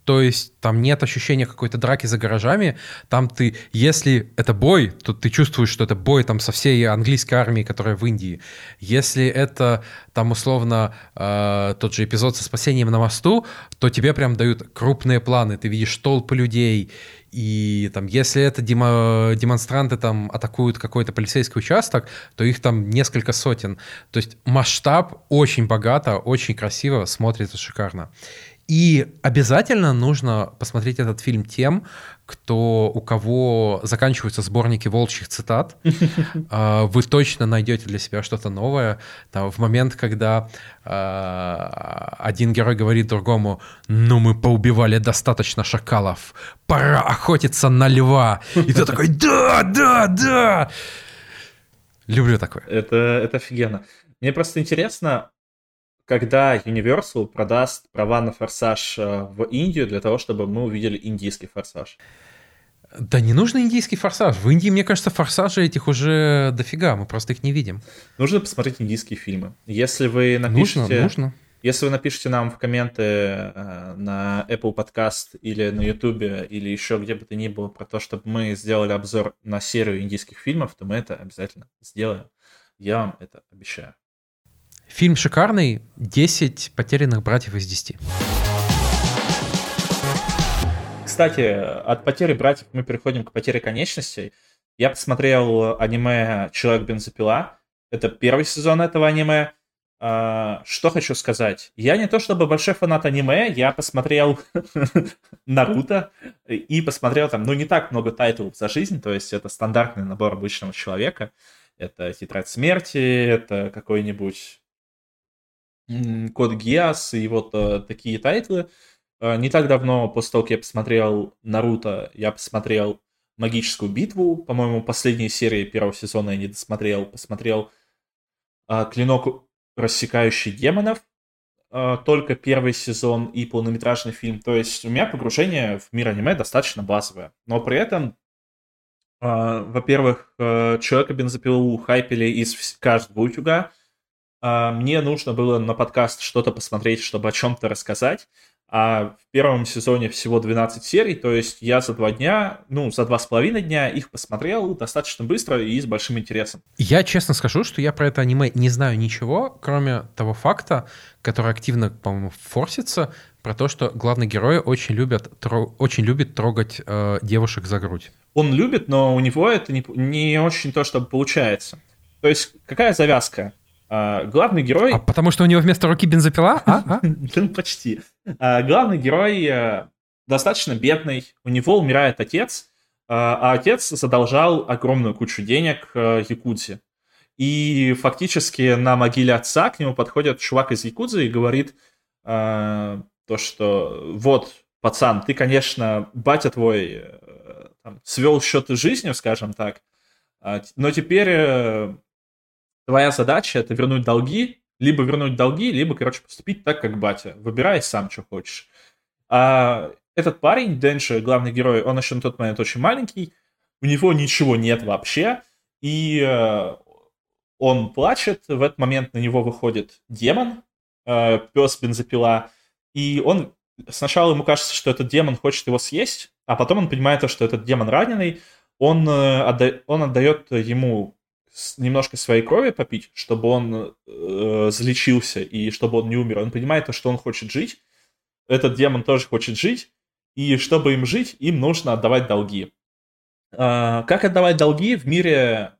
Speaker 1: то есть там нет ощущения какой-то драки за гаражами. Там ты, если это бой, то ты чувствуешь, что это бой там со всей английской армией, которая в Индии. Если это там условно э, тот же эпизод со спасением на мосту, то тебе прям дают крупные планы. Ты видишь толпы людей. И там, если это демо, демонстранты там атакуют какой-то полицейский участок, то их там несколько сотен. То есть масштаб очень богато, очень красиво, смотрится шикарно. И обязательно нужно посмотреть этот фильм тем, кто, у кого заканчиваются сборники волчьих цитат. <laughs> А, вы точно найдете для себя что-то новое. Там, в момент, когда а, один герой говорит другому, ну мы поубивали достаточно шакалов, пора охотиться на льва. И ты такой, да, да, да. Люблю такое.
Speaker 2: Это, это офигенно. Мне просто интересно, когда Universal продаст права на форсаж э, в Индию для того, чтобы мы увидели индийский форсаж.
Speaker 1: Да не нужно индийский форсаж. В Индии, мне кажется, форсажей этих уже дофига, мы просто их не видим.
Speaker 2: Нужно посмотреть индийские фильмы. Если вы напишите...
Speaker 1: Нужно, нужно.
Speaker 2: Если вы напишите нам в комменты э, на Apple Podcast или на YouTube или еще где бы то ни было про то, чтобы мы сделали обзор на серию индийских фильмов, то мы это обязательно сделаем. Я вам это обещаю.
Speaker 1: Фильм шикарный, 10 потерянных братьев из 10.
Speaker 2: Кстати, от потери братьев мы переходим к потере конечностей. Я посмотрел аниме «Человек-бензопила». Это первый сезон этого аниме. А, что хочу сказать. Я не то чтобы большой фанат аниме, я посмотрел <laughs> Наруто и посмотрел там, ну, не так много тайтлов за жизнь, то есть это стандартный набор обычного человека. Это «Тетрадь смерти», это какой-нибудь Код Гиас и вот э, такие тайтлы. Э, не так давно, после того, как я посмотрел Наруто, я посмотрел Магическую битву. По-моему, последние серии первого сезона я не досмотрел. Посмотрел э, Клинок рассекающий демонов. Только первый сезон и полнометражный фильм. То есть у меня погружение в мир аниме достаточно базовое. Но при этом во-первых, человека бензопилу хайпели из каждого утюга. А, мне нужно было на подкаст что-то посмотреть, чтобы о чем-то рассказать. А в первом сезоне всего 12 серий, то есть я за два дня, ну, за два с половиной дня их посмотрел достаточно быстро и с большим интересом.
Speaker 1: Я честно скажу, что я про это аниме не знаю ничего, кроме того факта, который активно, по-моему, форсится, про то, что главный герой очень, любят, тро, очень любит трогать э, девушек за грудь.
Speaker 2: Он любит, но у него это не, не очень то, чтобы получается. То есть какая завязка? А, главный герой...
Speaker 1: А потому что у него вместо руки бензопила? А? А? <laughs>
Speaker 2: Ну, почти. А, главный герой э, достаточно бедный, у него умирает отец, а отец задолжал огромную кучу денег э, Якудзе. И фактически на могиле отца к нему подходит чувак из Якудзы и говорит то, что вот, пацан, ты, конечно, батя твой э, там, свел счеты жизнью, скажем так, но теперь твоя задача это вернуть долги, либо вернуть долги, либо, короче, поступить так, как батя. Выбирай сам, что хочешь. А этот парень, Дэнши, главный герой, он еще на тот момент очень маленький, у него ничего нет вообще, и э, он плачет, в этот момент на него выходит демон, э, пес бензопила, и он сначала ему кажется, что этот демон хочет его съесть, а потом он понимает, что этот демон раненый, он, э, отда... он отдает ему немножко своей крови попить, чтобы он э, залечился и чтобы он не умер. Он понимает то, что он хочет жить. Этот демон тоже хочет жить. И чтобы им жить, им нужно отдавать долги. Э, как отдавать долги в мире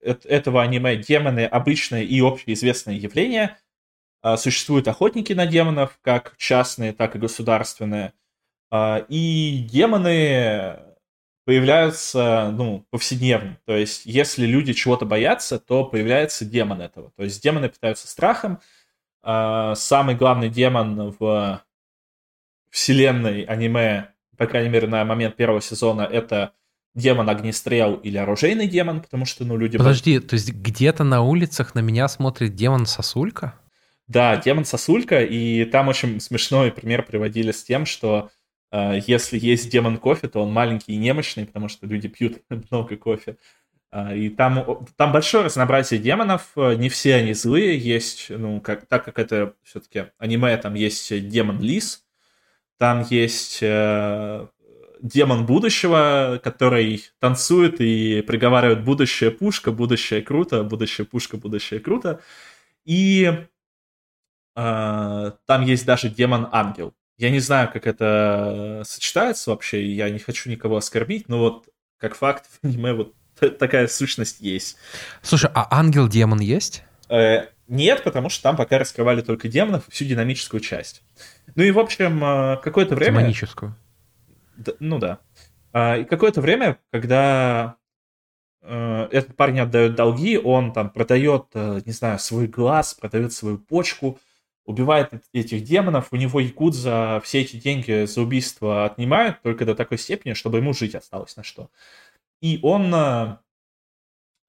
Speaker 2: этого аниме демоны обычное и общеизвестное явление. Э, существуют охотники на демонов, как частные, так и государственные. Э, и демоны появляются, ну, повседневно. То есть, если люди чего-то боятся, то появляется демон этого. То есть, демоны питаются страхом. А, самый главный демон в вселенной аниме, по крайней мере, на момент первого сезона, это демон огнестрел или оружейный демон, потому что, ну, люди...
Speaker 1: Подожди, то есть где-то на улицах на меня смотрит демон-сосулька?
Speaker 2: Да, демон-сосулька, и там очень смешной пример приводили с тем, что если есть демон кофе, то он маленький и немощный, потому что люди пьют <laughs> много кофе. А, и там, там большое разнообразие демонов, не все они злые, есть, ну, как, так как это все-таки аниме, там есть демон-лис, там есть э, демон будущего, который танцует и приговаривает будущее пушка, будущее круто, будущее пушка, будущее круто. И э, там есть даже демон-ангел. Я не знаю, как это сочетается вообще, я не хочу никого оскорбить, но вот как факт <laughs> в аниме вот такая сущность есть.
Speaker 1: Слушай, а ангел-демон есть?
Speaker 2: Э, нет, потому что там пока раскрывали только демонов всю динамическую часть. Ну и, в общем, э, какое-то время...
Speaker 1: Демоническую.
Speaker 2: Да, ну да. А, и какое-то время, когда э, этот парень отдает долги, он там продает, э, не знаю, свой глаз, продает свою почку, убивает этих демонов, у него якудза все эти деньги за убийство отнимают только до такой степени, чтобы ему жить осталось на что. И он э,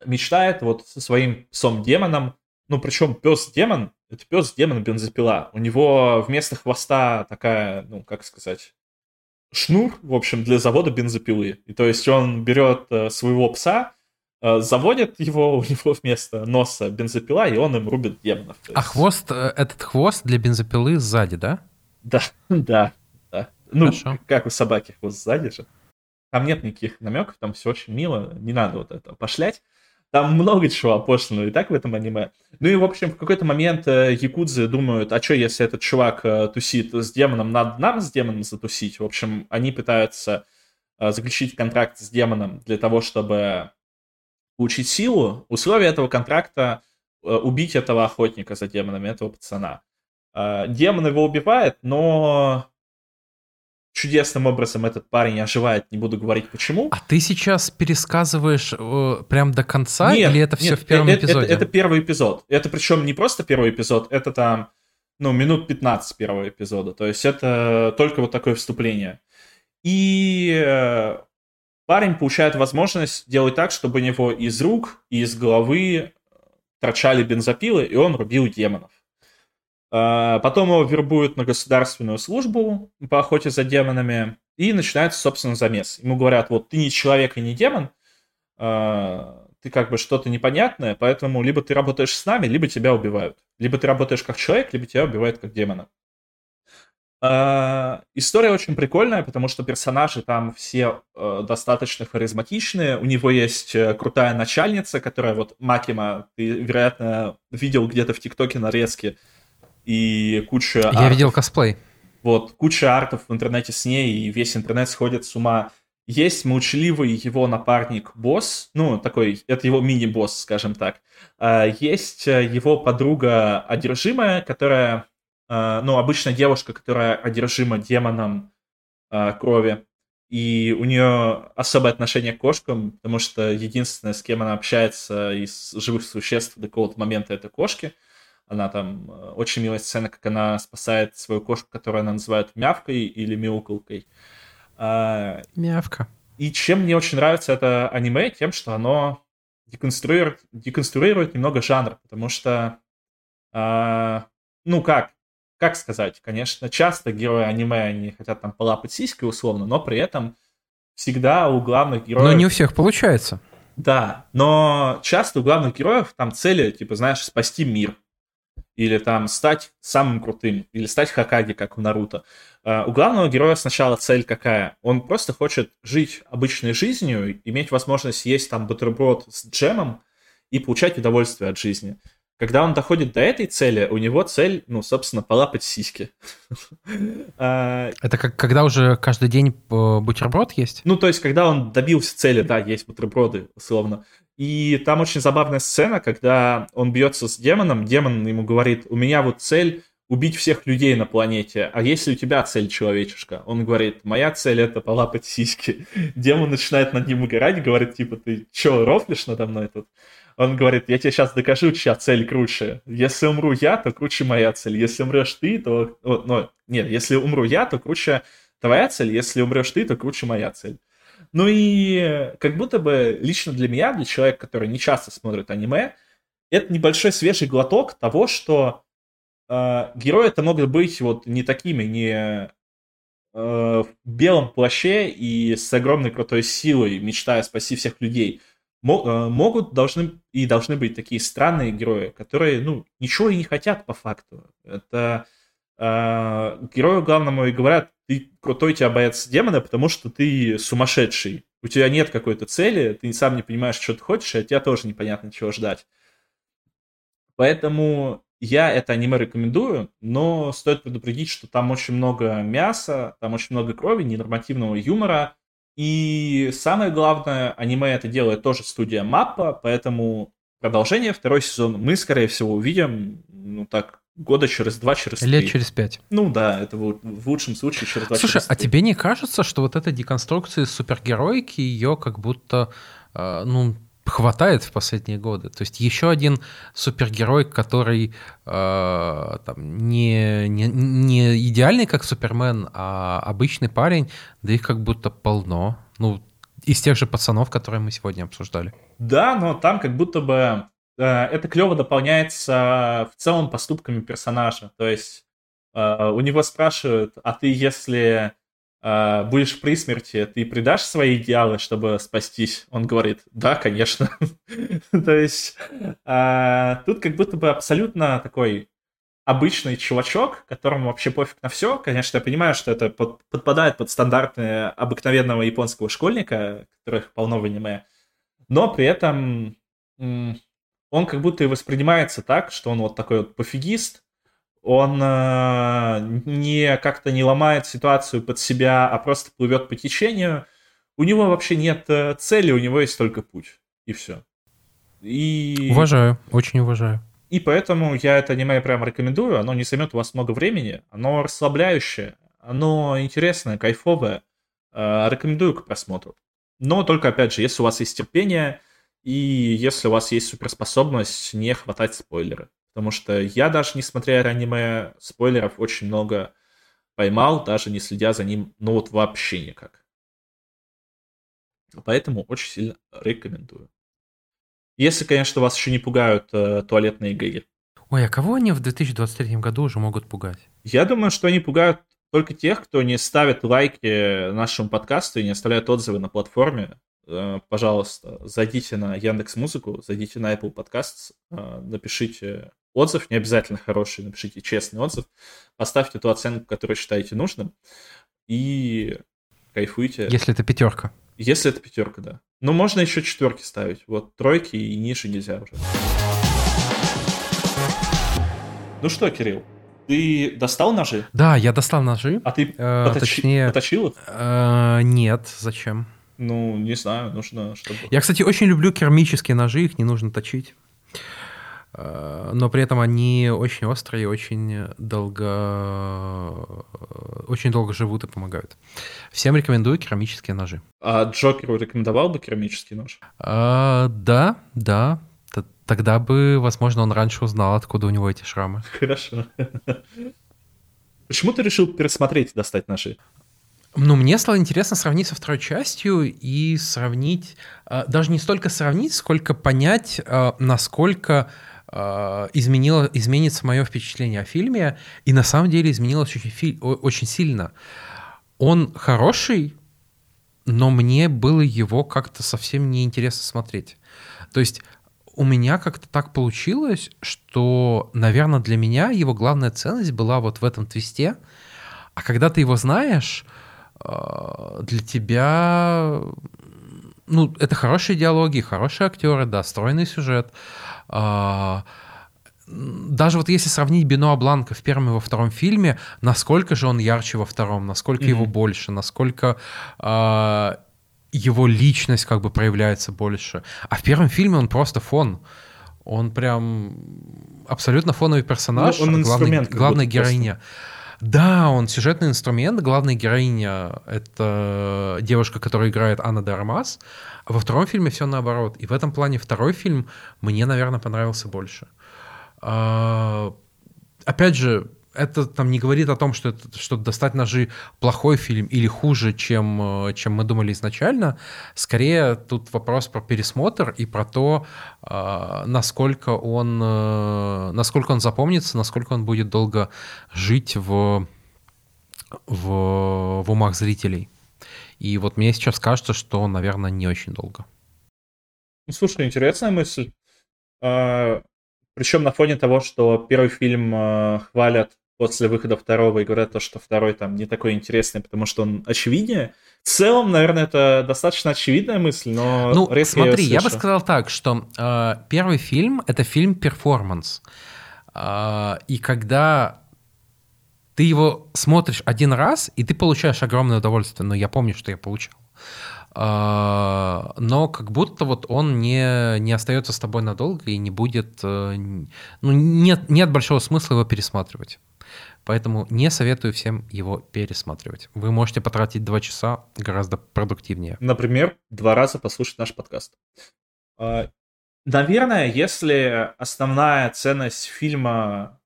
Speaker 2: мечтает вот со своим псом-демоном, ну причем пес-демон, это пес-демон бензопила. У него вместо хвоста такая, ну как сказать, шнур, в общем, для завода бензопилы. И то есть он берет э, своего пса, Э, заводят его, <laughs> у него вместо носа бензопила, и он им рубит демонов.
Speaker 1: А хвост, э, этот хвост для бензопилы сзади, да?
Speaker 2: Да, <laughs> да, да. Ну, Хорошо. как у собаки хвост сзади же. Там нет никаких намеков, там все очень мило, не надо вот это пошлять. Там много чего опошленного и так в этом аниме. Ну и, в общем, в какой-то момент э, якудзы думают, а что, если этот чувак тусит с демоном, надо нам с демоном затусить? В общем, они пытаются заключить контракт с демоном для того, чтобы получить силу, условие этого контракта э, убить этого охотника за демонами, этого пацана. Э, демон его убивает, но чудесным образом этот парень оживает, не буду говорить почему.
Speaker 1: А ты сейчас пересказываешь э, прям до конца, нет, или это все нет, в первом
Speaker 2: это,
Speaker 1: эпизоде?
Speaker 2: Это, это первый эпизод. Это причем не просто первый эпизод, это там, ну, минут 15 первого эпизода. То есть это только вот такое вступление. И э, парень получает возможность делать так, чтобы у него из рук и из головы э, торчали бензопилы, и он рубил демонов. А, потом его вербуют на государственную службу по охоте за демонами, и начинается, собственно, замес. Ему говорят, вот ты не человек и не демон, а, ты как бы что-то непонятное, поэтому либо ты работаешь с нами, либо тебя убивают. Либо ты работаешь как человек, либо тебя убивают как демона. Uh, история очень прикольная, потому что персонажи там все uh, достаточно харизматичные. У него есть uh, крутая начальница, которая вот Макима, ты, вероятно, видел где-то в ТикТоке нарезки. И куча...
Speaker 1: Я артов. видел косплей.
Speaker 2: Вот, куча артов в интернете с ней, и весь интернет сходит с ума. Есть молчаливый его напарник-босс, ну, такой, это его мини-босс, скажем так. Есть его подруга одержимая, которая ну, обычно девушка, которая одержима демоном а, крови, и у нее особое отношение к кошкам, потому что единственное, с кем она общается из живых существ до какого-то момента, это кошки. Она там, а, очень милая сцена, как она спасает свою кошку, которую она называет мявкой или мяукалкой.
Speaker 1: Мявка.
Speaker 2: И чем мне очень нравится это аниме, тем, что оно деконструирует, деконструирует немного жанр, потому что, ну как, как сказать, конечно, часто герои аниме, они хотят там полапать сиськи условно, но при этом всегда у главных героев...
Speaker 1: Но не у всех получается.
Speaker 2: Да, но часто у главных героев там цели, типа, знаешь, спасти мир. Или там стать самым крутым, или стать Хакаги, как у Наруто. Uh, у главного героя сначала цель какая? Он просто хочет жить обычной жизнью, иметь возможность есть там бутерброд с джемом и получать удовольствие от жизни. Когда он доходит до этой цели, у него цель, ну, собственно, полапать сиськи. <laughs>
Speaker 1: А, Это как когда уже каждый день э, бутерброд есть?
Speaker 2: Ну, то есть, когда он добился цели, да, есть бутерброды, условно. И там очень забавная сцена, когда он бьется с демоном, демон ему говорит, у меня вот цель убить всех людей на планете, а если у тебя цель человечешка? Он говорит, моя цель это полапать сиськи. <laughs> Демон начинает над ним угорать, говорит, типа, ты чё, рофлишь надо мной тут? Он говорит, я тебе сейчас докажу, чья цель круче. Если умру я, то круче моя цель. Если умрешь ты, то... Ну, нет, если умру я, то круче твоя цель. Если умрешь ты, то круче моя цель. Ну и как будто бы лично для меня, для человека, который не часто смотрит аниме, это небольшой свежий глоток того, что э, герои это могут быть вот не такими, не э, в белом плаще и с огромной крутой силой, мечтая спасти всех людей. Э, могут, должны и должны быть такие странные герои, которые, ну, ничего и не хотят по факту. Это э, герою главному и говорят, ты крутой тебя боец демона, потому что ты сумасшедший. У тебя нет какой-то цели, ты сам не понимаешь, что ты хочешь, и от тебя тоже непонятно, чего ждать. Поэтому я это аниме рекомендую, но стоит предупредить, что там очень много мяса, там очень много крови, ненормативного юмора, и самое главное, аниме это делает тоже студия Маппа, поэтому продолжение, второй сезон мы, скорее всего, увидим, ну так, года через два, через
Speaker 1: Лет
Speaker 2: три.
Speaker 1: через пять.
Speaker 2: Ну да, это в, в лучшем случае через два,
Speaker 1: Слушай,
Speaker 2: через
Speaker 1: а
Speaker 2: три.
Speaker 1: тебе не кажется, что вот эта деконструкция супергероики, ее как будто, э, ну, хватает в последние годы. То есть еще один супергерой, который э, там, не, не, не идеальный, как Супермен, а обычный парень, да их как будто полно. Ну, из тех же пацанов, которые мы сегодня обсуждали.
Speaker 2: Да, но там как будто бы э, это клево дополняется в целом поступками персонажа. То есть э, у него спрашивают, а ты если э, будешь при смерти, ты предашь свои идеалы, чтобы спастись? Он говорит, да, конечно. <laughs> То есть э, тут как будто бы абсолютно такой обычный чувачок, которому вообще пофиг на все. Конечно, я понимаю, что это под, подпадает под стандарты обыкновенного японского школьника, которых полно в аниме. Но при этом он как будто и воспринимается так, что он вот такой вот пофигист, он э, не как-то не ломает ситуацию под себя, а просто плывет по течению. У него вообще нет э, цели, у него есть только путь. И все. И...
Speaker 1: Уважаю, очень уважаю.
Speaker 2: И поэтому я это аниме прям рекомендую. Оно не займет у вас много времени. Оно расслабляющее, оно интересное, кайфовое. Э, рекомендую к просмотру. Но только, опять же, если у вас есть терпение и если у вас есть суперспособность не хватать спойлеры. Потому что я даже, несмотря на аниме, спойлеров очень много поймал, даже не следя за ним, ну вот вообще никак. Поэтому очень сильно рекомендую. Если, конечно, вас еще не пугают э, туалетные гэги.
Speaker 1: Ой, а кого они в 2023 году уже могут пугать?
Speaker 2: Я думаю, что они пугают только тех, кто не ставит лайки нашему подкасту и не оставляет отзывы на платформе. Э, пожалуйста, зайдите на Яндекс Музыку, зайдите на Apple Podcasts, э, напишите отзыв, не обязательно хороший, напишите честный отзыв, поставьте ту оценку, которую считаете нужным, и кайфуйте.
Speaker 1: Если это пятерка.
Speaker 2: Если это пятерка, да. Но можно еще четверки ставить. Вот тройки и ниже нельзя уже. Ну что, Кирилл, ты достал ножи?
Speaker 1: Да, я достал ножи.
Speaker 2: А ты
Speaker 1: Э,
Speaker 2: поточи-
Speaker 1: точнее-
Speaker 2: поточил их?
Speaker 1: Э, нет, зачем?
Speaker 2: Ну, не знаю, нужно, чтобы...
Speaker 1: Я, кстати, очень люблю керамические ножи, их не нужно точить. Э, Но при этом они очень острые, очень долго, очень долго живут и помогают. Всем рекомендую керамические ножи.
Speaker 2: А Джокеру рекомендовал бы керамический нож?
Speaker 1: А, да, да. Тогда бы, возможно, он раньше узнал, откуда у него эти шрамы.
Speaker 2: Хорошо. Почему ты решил пересмотреть достать ножи?
Speaker 1: Ну, мне стало интересно сравнить со второй частью и сравнить, э, даже не столько сравнить, сколько понять, э, насколько э, изменило, изменится мое впечатление о фильме, и на самом деле изменилось очень, очень сильно. Он хороший, но мне было его как-то совсем неинтересно смотреть. То есть у меня как-то так получилось, что, наверное, для меня его главная ценность была вот в этом твисте, а когда ты его знаешь, для тебя, ну, это хорошие диалоги, хорошие актеры, да, стройный сюжет. А, Даже вот если сравнить Бенуа Бланка в первом и во втором фильме, насколько же он ярче во втором, насколько его
Speaker 2: Мгм.
Speaker 1: больше, насколько а, его личность как бы проявляется больше. А в первом фильме он просто фон. Он прям абсолютно фоновый персонаж,
Speaker 2: Ну, он
Speaker 1: главный- главная
Speaker 2: будто просто.
Speaker 1: Да, он сюжетный инструмент. Главная героиня — это девушка, которая играет Анна де. А во втором фильме все наоборот. И в этом плане второй фильм мне, наверное, понравился больше. А, Опять же, это там не говорит о том, что, это, что «Достать ножи» плохой фильм или хуже, чем, э, чем мы думали изначально. Скорее, тут вопрос про пересмотр и про то, а, насколько он, э, насколько он запомнится, насколько он будет долго жить в, в, в умах зрителей. И вот мне сейчас кажется, что, наверное, не очень долго.
Speaker 2: Ну, слушай, интересная мысль. Причем на фоне того, что первый фильм э, хвалят после выхода второго и говорят то, что второй там не такой интересный, потому что он очевиднее. В целом, наверное, это достаточно очевидная мысль, но
Speaker 1: Ну,
Speaker 2: редко её
Speaker 1: смотри, я бы
Speaker 2: слышу.
Speaker 1: сказал так, что э, первый фильм — это фильм-перформанс. Э, и когда ты его смотришь один раз, и ты получаешь огромное удовольствие, но я помню, что я получал. А, но как будто вот он не, не остается с тобой надолго и не будет... Э, ну, нет, нет большого смысла его пересматривать. Поэтому не советую всем его пересматривать. Вы можете потратить два часа гораздо продуктивнее.
Speaker 2: Например, два раза послушать наш подкаст. А, наверное, если основная ценность фильма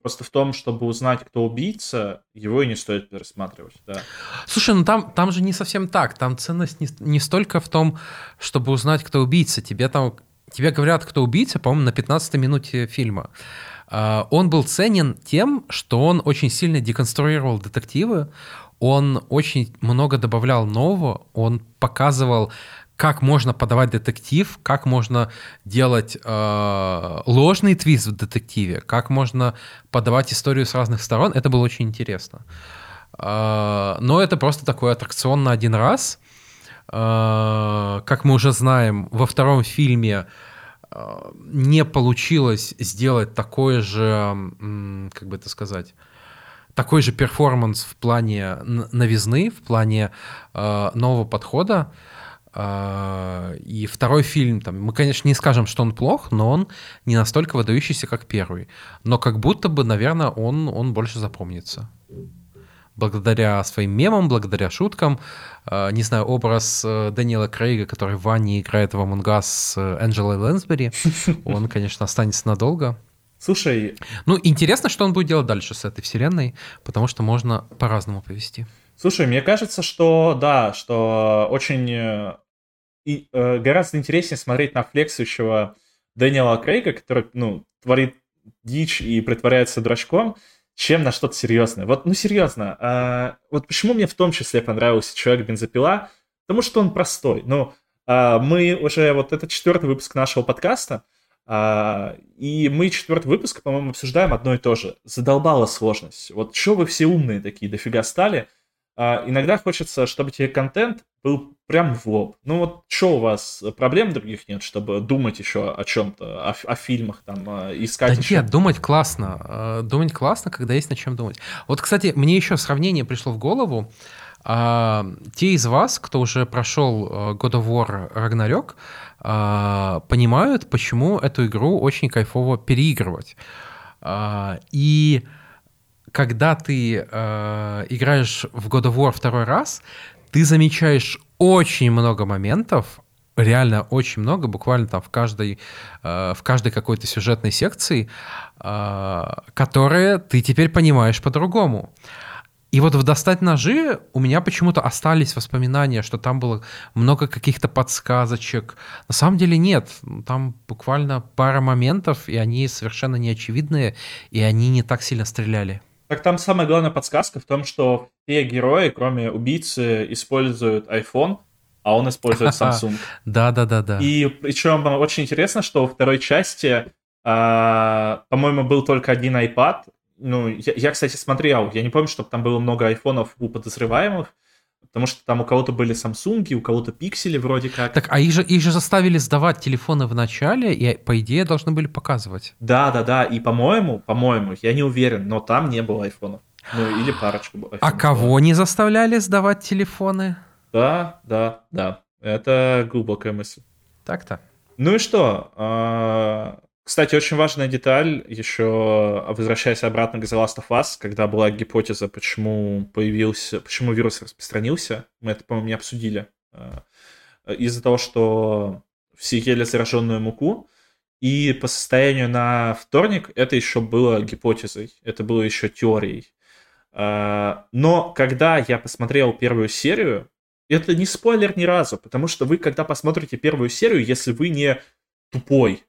Speaker 2: просто в том, чтобы узнать, кто убийца, его и не стоит пересматривать, да.
Speaker 1: Слушай, ну там, там же не совсем так. Там ценность не, не столько в том, чтобы узнать, кто убийца. Тебе там тебе говорят, кто убийца, по-моему, на 15 минуте фильма. А, он был ценен тем, что он очень сильно деконструировал детективы, он очень много добавлял нового, он показывал, как можно подавать детектив, как можно делать э, ложный твист в детективе, как можно подавать историю с разных сторон. Это было очень интересно. Э, но это просто такой аттракцион на один раз. Э, как мы уже знаем, во втором фильме не получилось сделать такой же, как бы это сказать, такой же перформанс в плане новизны, в плане э, нового подхода. Э, и второй фильм, там, мы, конечно, не скажем, что он плох, но он не настолько выдающийся, как первый. Но как будто бы, наверное, он, он больше запомнится благодаря своим мемам, благодаря шуткам. Э, не знаю, образ э, Дэниела Крейга, который в Ванне играет в Among Us с Энджелой Лэнсбери, <laughs> он, конечно, останется надолго.
Speaker 2: Слушай...
Speaker 1: Ну, интересно, что он будет делать дальше с этой вселенной, потому что можно по-разному повести.
Speaker 2: Слушай, мне кажется, что да, что очень э, и, э, гораздо интереснее смотреть на флексующего Дэниела Крейга, который, ну, творит дичь и притворяется дурачком, чем на что-то серьезное. Вот, ну серьезно, а, вот почему мне в том числе понравился Человек-бензопила? Потому что он простой. Ну, а, мы уже, вот это четвертый выпуск нашего подкаста, а, и мы четвертый выпуск, по-моему, обсуждаем одно и то же. Задолбала сложность. Вот что вы все умные такие, дофига стали? А, иногда хочется, чтобы тебе контент был прям в лоб. Ну вот что у вас, проблем других нет, чтобы думать еще о чем-то, о, о фильмах, там, искать
Speaker 1: да
Speaker 2: еще?
Speaker 1: нет, думать классно. А, думать классно, когда есть над чем думать. Вот, кстати, мне еще сравнение пришло в голову. А, те из вас, кто уже прошел God of War Ragnarok, а, понимают, почему эту игру очень кайфово переигрывать. А, и когда ты э, играешь в God of War второй раз, ты замечаешь очень много моментов, реально очень много, буквально там в каждой, э, в каждой какой-то сюжетной секции, э, которые ты теперь понимаешь по-другому. И вот в «Достать ножи» у меня почему-то остались воспоминания, что там было много каких-то подсказочек. На самом деле нет. Там буквально пара моментов, и они совершенно неочевидные, и они не так сильно стреляли.
Speaker 2: Так там самая главная подсказка в том, что все герои, кроме убийцы, используют iPhone, а он использует Samsung.
Speaker 1: Да, да, да, да.
Speaker 2: И причем очень интересно, что во второй части, а, по-моему, был только один iPad. Ну, я, я, кстати, смотрел, я не помню, чтобы там было много айфонов у подозреваемых, Потому что там у кого-то были Samsung, у кого-то пиксели вроде как.
Speaker 1: Так, а их же, их же заставили сдавать телефоны в начале, и, по идее, должны были показывать.
Speaker 2: Да, да, да. И, по-моему, по-моему, я не уверен, но там не было айфонов. Ну, или <gasps> парочку айфонов.
Speaker 1: А кого было. не заставляли сдавать телефоны?
Speaker 2: Да, да, да. Это глубокая мысль.
Speaker 1: Так-то.
Speaker 2: Ну и что? Кстати, очень важная деталь, еще возвращаясь обратно к The Last of Us, когда была гипотеза, почему появился, почему вирус распространился, мы это, по-моему, не обсудили, а, из-за того, что все ели зараженную муку, и по состоянию на вторник это еще было гипотезой, это было еще теорией. А, но когда я посмотрел первую серию, это не спойлер ни разу, потому что вы, когда посмотрите первую серию, если вы не тупой,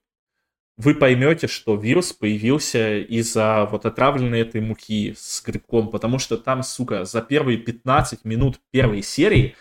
Speaker 2: вы поймете, что вирус появился из-за вот отравленной этой муки с грибком, потому что там, сука, за первые 15 минут первой серии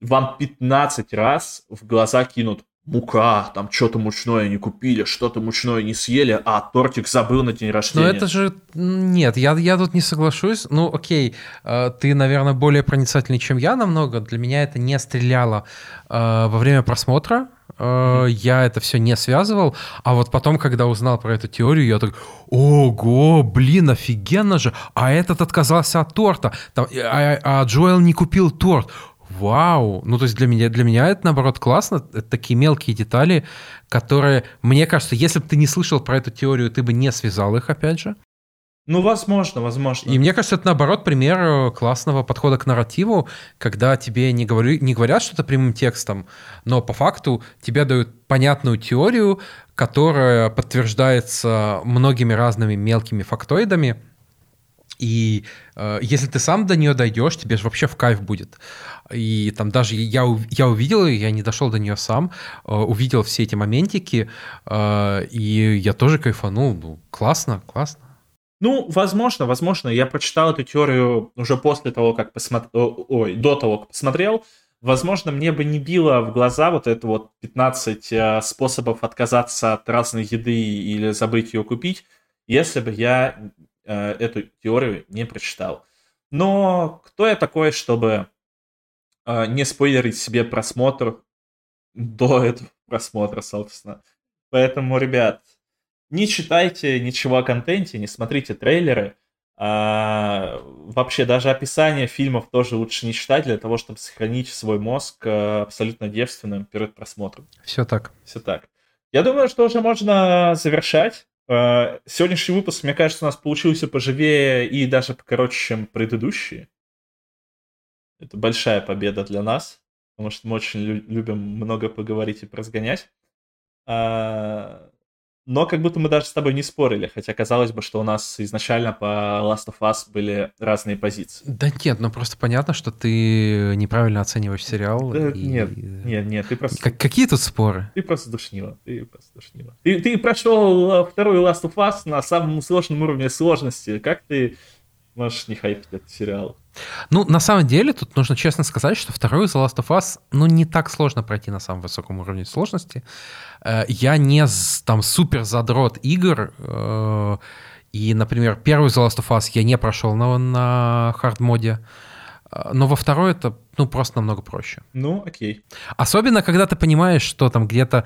Speaker 2: вам 15 раз в глаза кинут мука, там что-то мучное не купили, что-то мучное не съели, а тортик забыл на день рождения.
Speaker 1: Но это же... Нет, я, я тут не соглашусь. Ну, окей, э, ты, наверное, более проницательный, чем я намного. Для меня это не стреляло э, во время просмотра. Mm-hmm. Я это все не связывал, а вот потом, когда узнал про эту теорию, я так, ого, блин, офигенно же, а этот отказался от торта, там, а, а Джоэл не купил торт, вау. Ну, то есть для меня, для меня это, наоборот, классно. Это такие мелкие детали, которые, мне кажется, если бы ты не слышал про эту теорию, ты бы не связал их, опять же.
Speaker 2: Ну, возможно, возможно.
Speaker 1: И мне кажется, это наоборот пример э, классного подхода к нарративу, когда тебе не, говори, не говорят что-то прямым текстом, но по факту тебе дают понятную теорию, которая подтверждается многими разными мелкими фактоидами. И э, если ты сам до нее дойдешь, тебе же вообще в кайф будет. И там даже я, я увидел я не дошел до нее сам, э, увидел все эти моментики, э, и я тоже кайфанул. Ну, классно, классно.
Speaker 2: Ну, возможно, возможно. Я прочитал эту теорию уже после того, как посмотрел, ой, до того, как посмотрел. Возможно, мне бы не било в глаза вот это вот 15 э, способов отказаться от разной еды или забыть ее купить, если бы я э, эту теорию не прочитал. Но кто я такой, чтобы э, не спойлерить себе просмотр до этого просмотра, собственно. Поэтому, ребят, не читайте ничего о контенте, не смотрите трейлеры. А, вообще даже описание фильмов тоже лучше не читать для того, чтобы сохранить свой мозг э, абсолютно девственным перед просмотром.
Speaker 1: Все так.
Speaker 2: Все так. Я думаю, что уже можно завершать. Э, сегодняшний выпуск, мне кажется, у нас получился поживее и даже покороче, чем предыдущие. Это большая победа для нас, потому что мы очень любим много поговорить и прозгонять. А, но как будто мы даже с тобой не спорили, хотя казалось бы, что у нас изначально по Last of Us были разные позиции.
Speaker 1: Да нет, ну просто понятно, что ты неправильно оцениваешь сериал.
Speaker 2: Да, и... Нет, нет, нет, ты просто...
Speaker 1: Как, какие тут споры?
Speaker 2: Ты просто душнила, ты просто душнила. Ты, ты прошел э, второй Last of Us на самом сложном уровне сложности. Как ты можешь не хайпить этот сериал?
Speaker 1: Ну, на самом деле, тут нужно честно сказать, что второй The Last of Us, ну, не так сложно пройти на самом высоком уровне сложности. Э, я не там супер задрот игр, э, и, например, первый The Last of Us я не прошел на, на хард-моде, э, но во второй это, ну, просто намного проще.
Speaker 2: Ну, окей.
Speaker 1: Особенно, когда ты понимаешь, что там где-то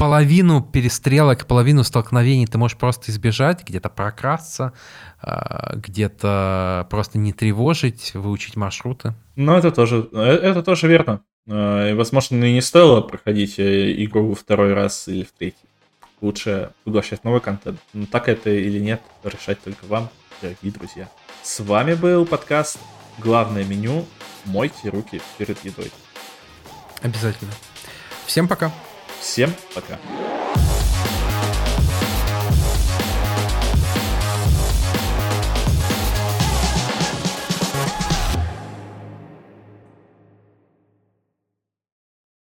Speaker 1: половину перестрелок, половину столкновений ты можешь просто избежать, где-то прокрасться, а, где-то просто не тревожить, выучить маршруты.
Speaker 2: Ну, это тоже, э, это тоже верно. А, и, возможно, и не стоило проходить э, игру второй раз или в третий. Лучше поглощать новый контент. Но так это или нет, решать только вам, дорогие друзья. С вами был подкаст «Главное меню». Мойте руки перед едой.
Speaker 1: Обязательно. Всем пока.
Speaker 2: Всем пока.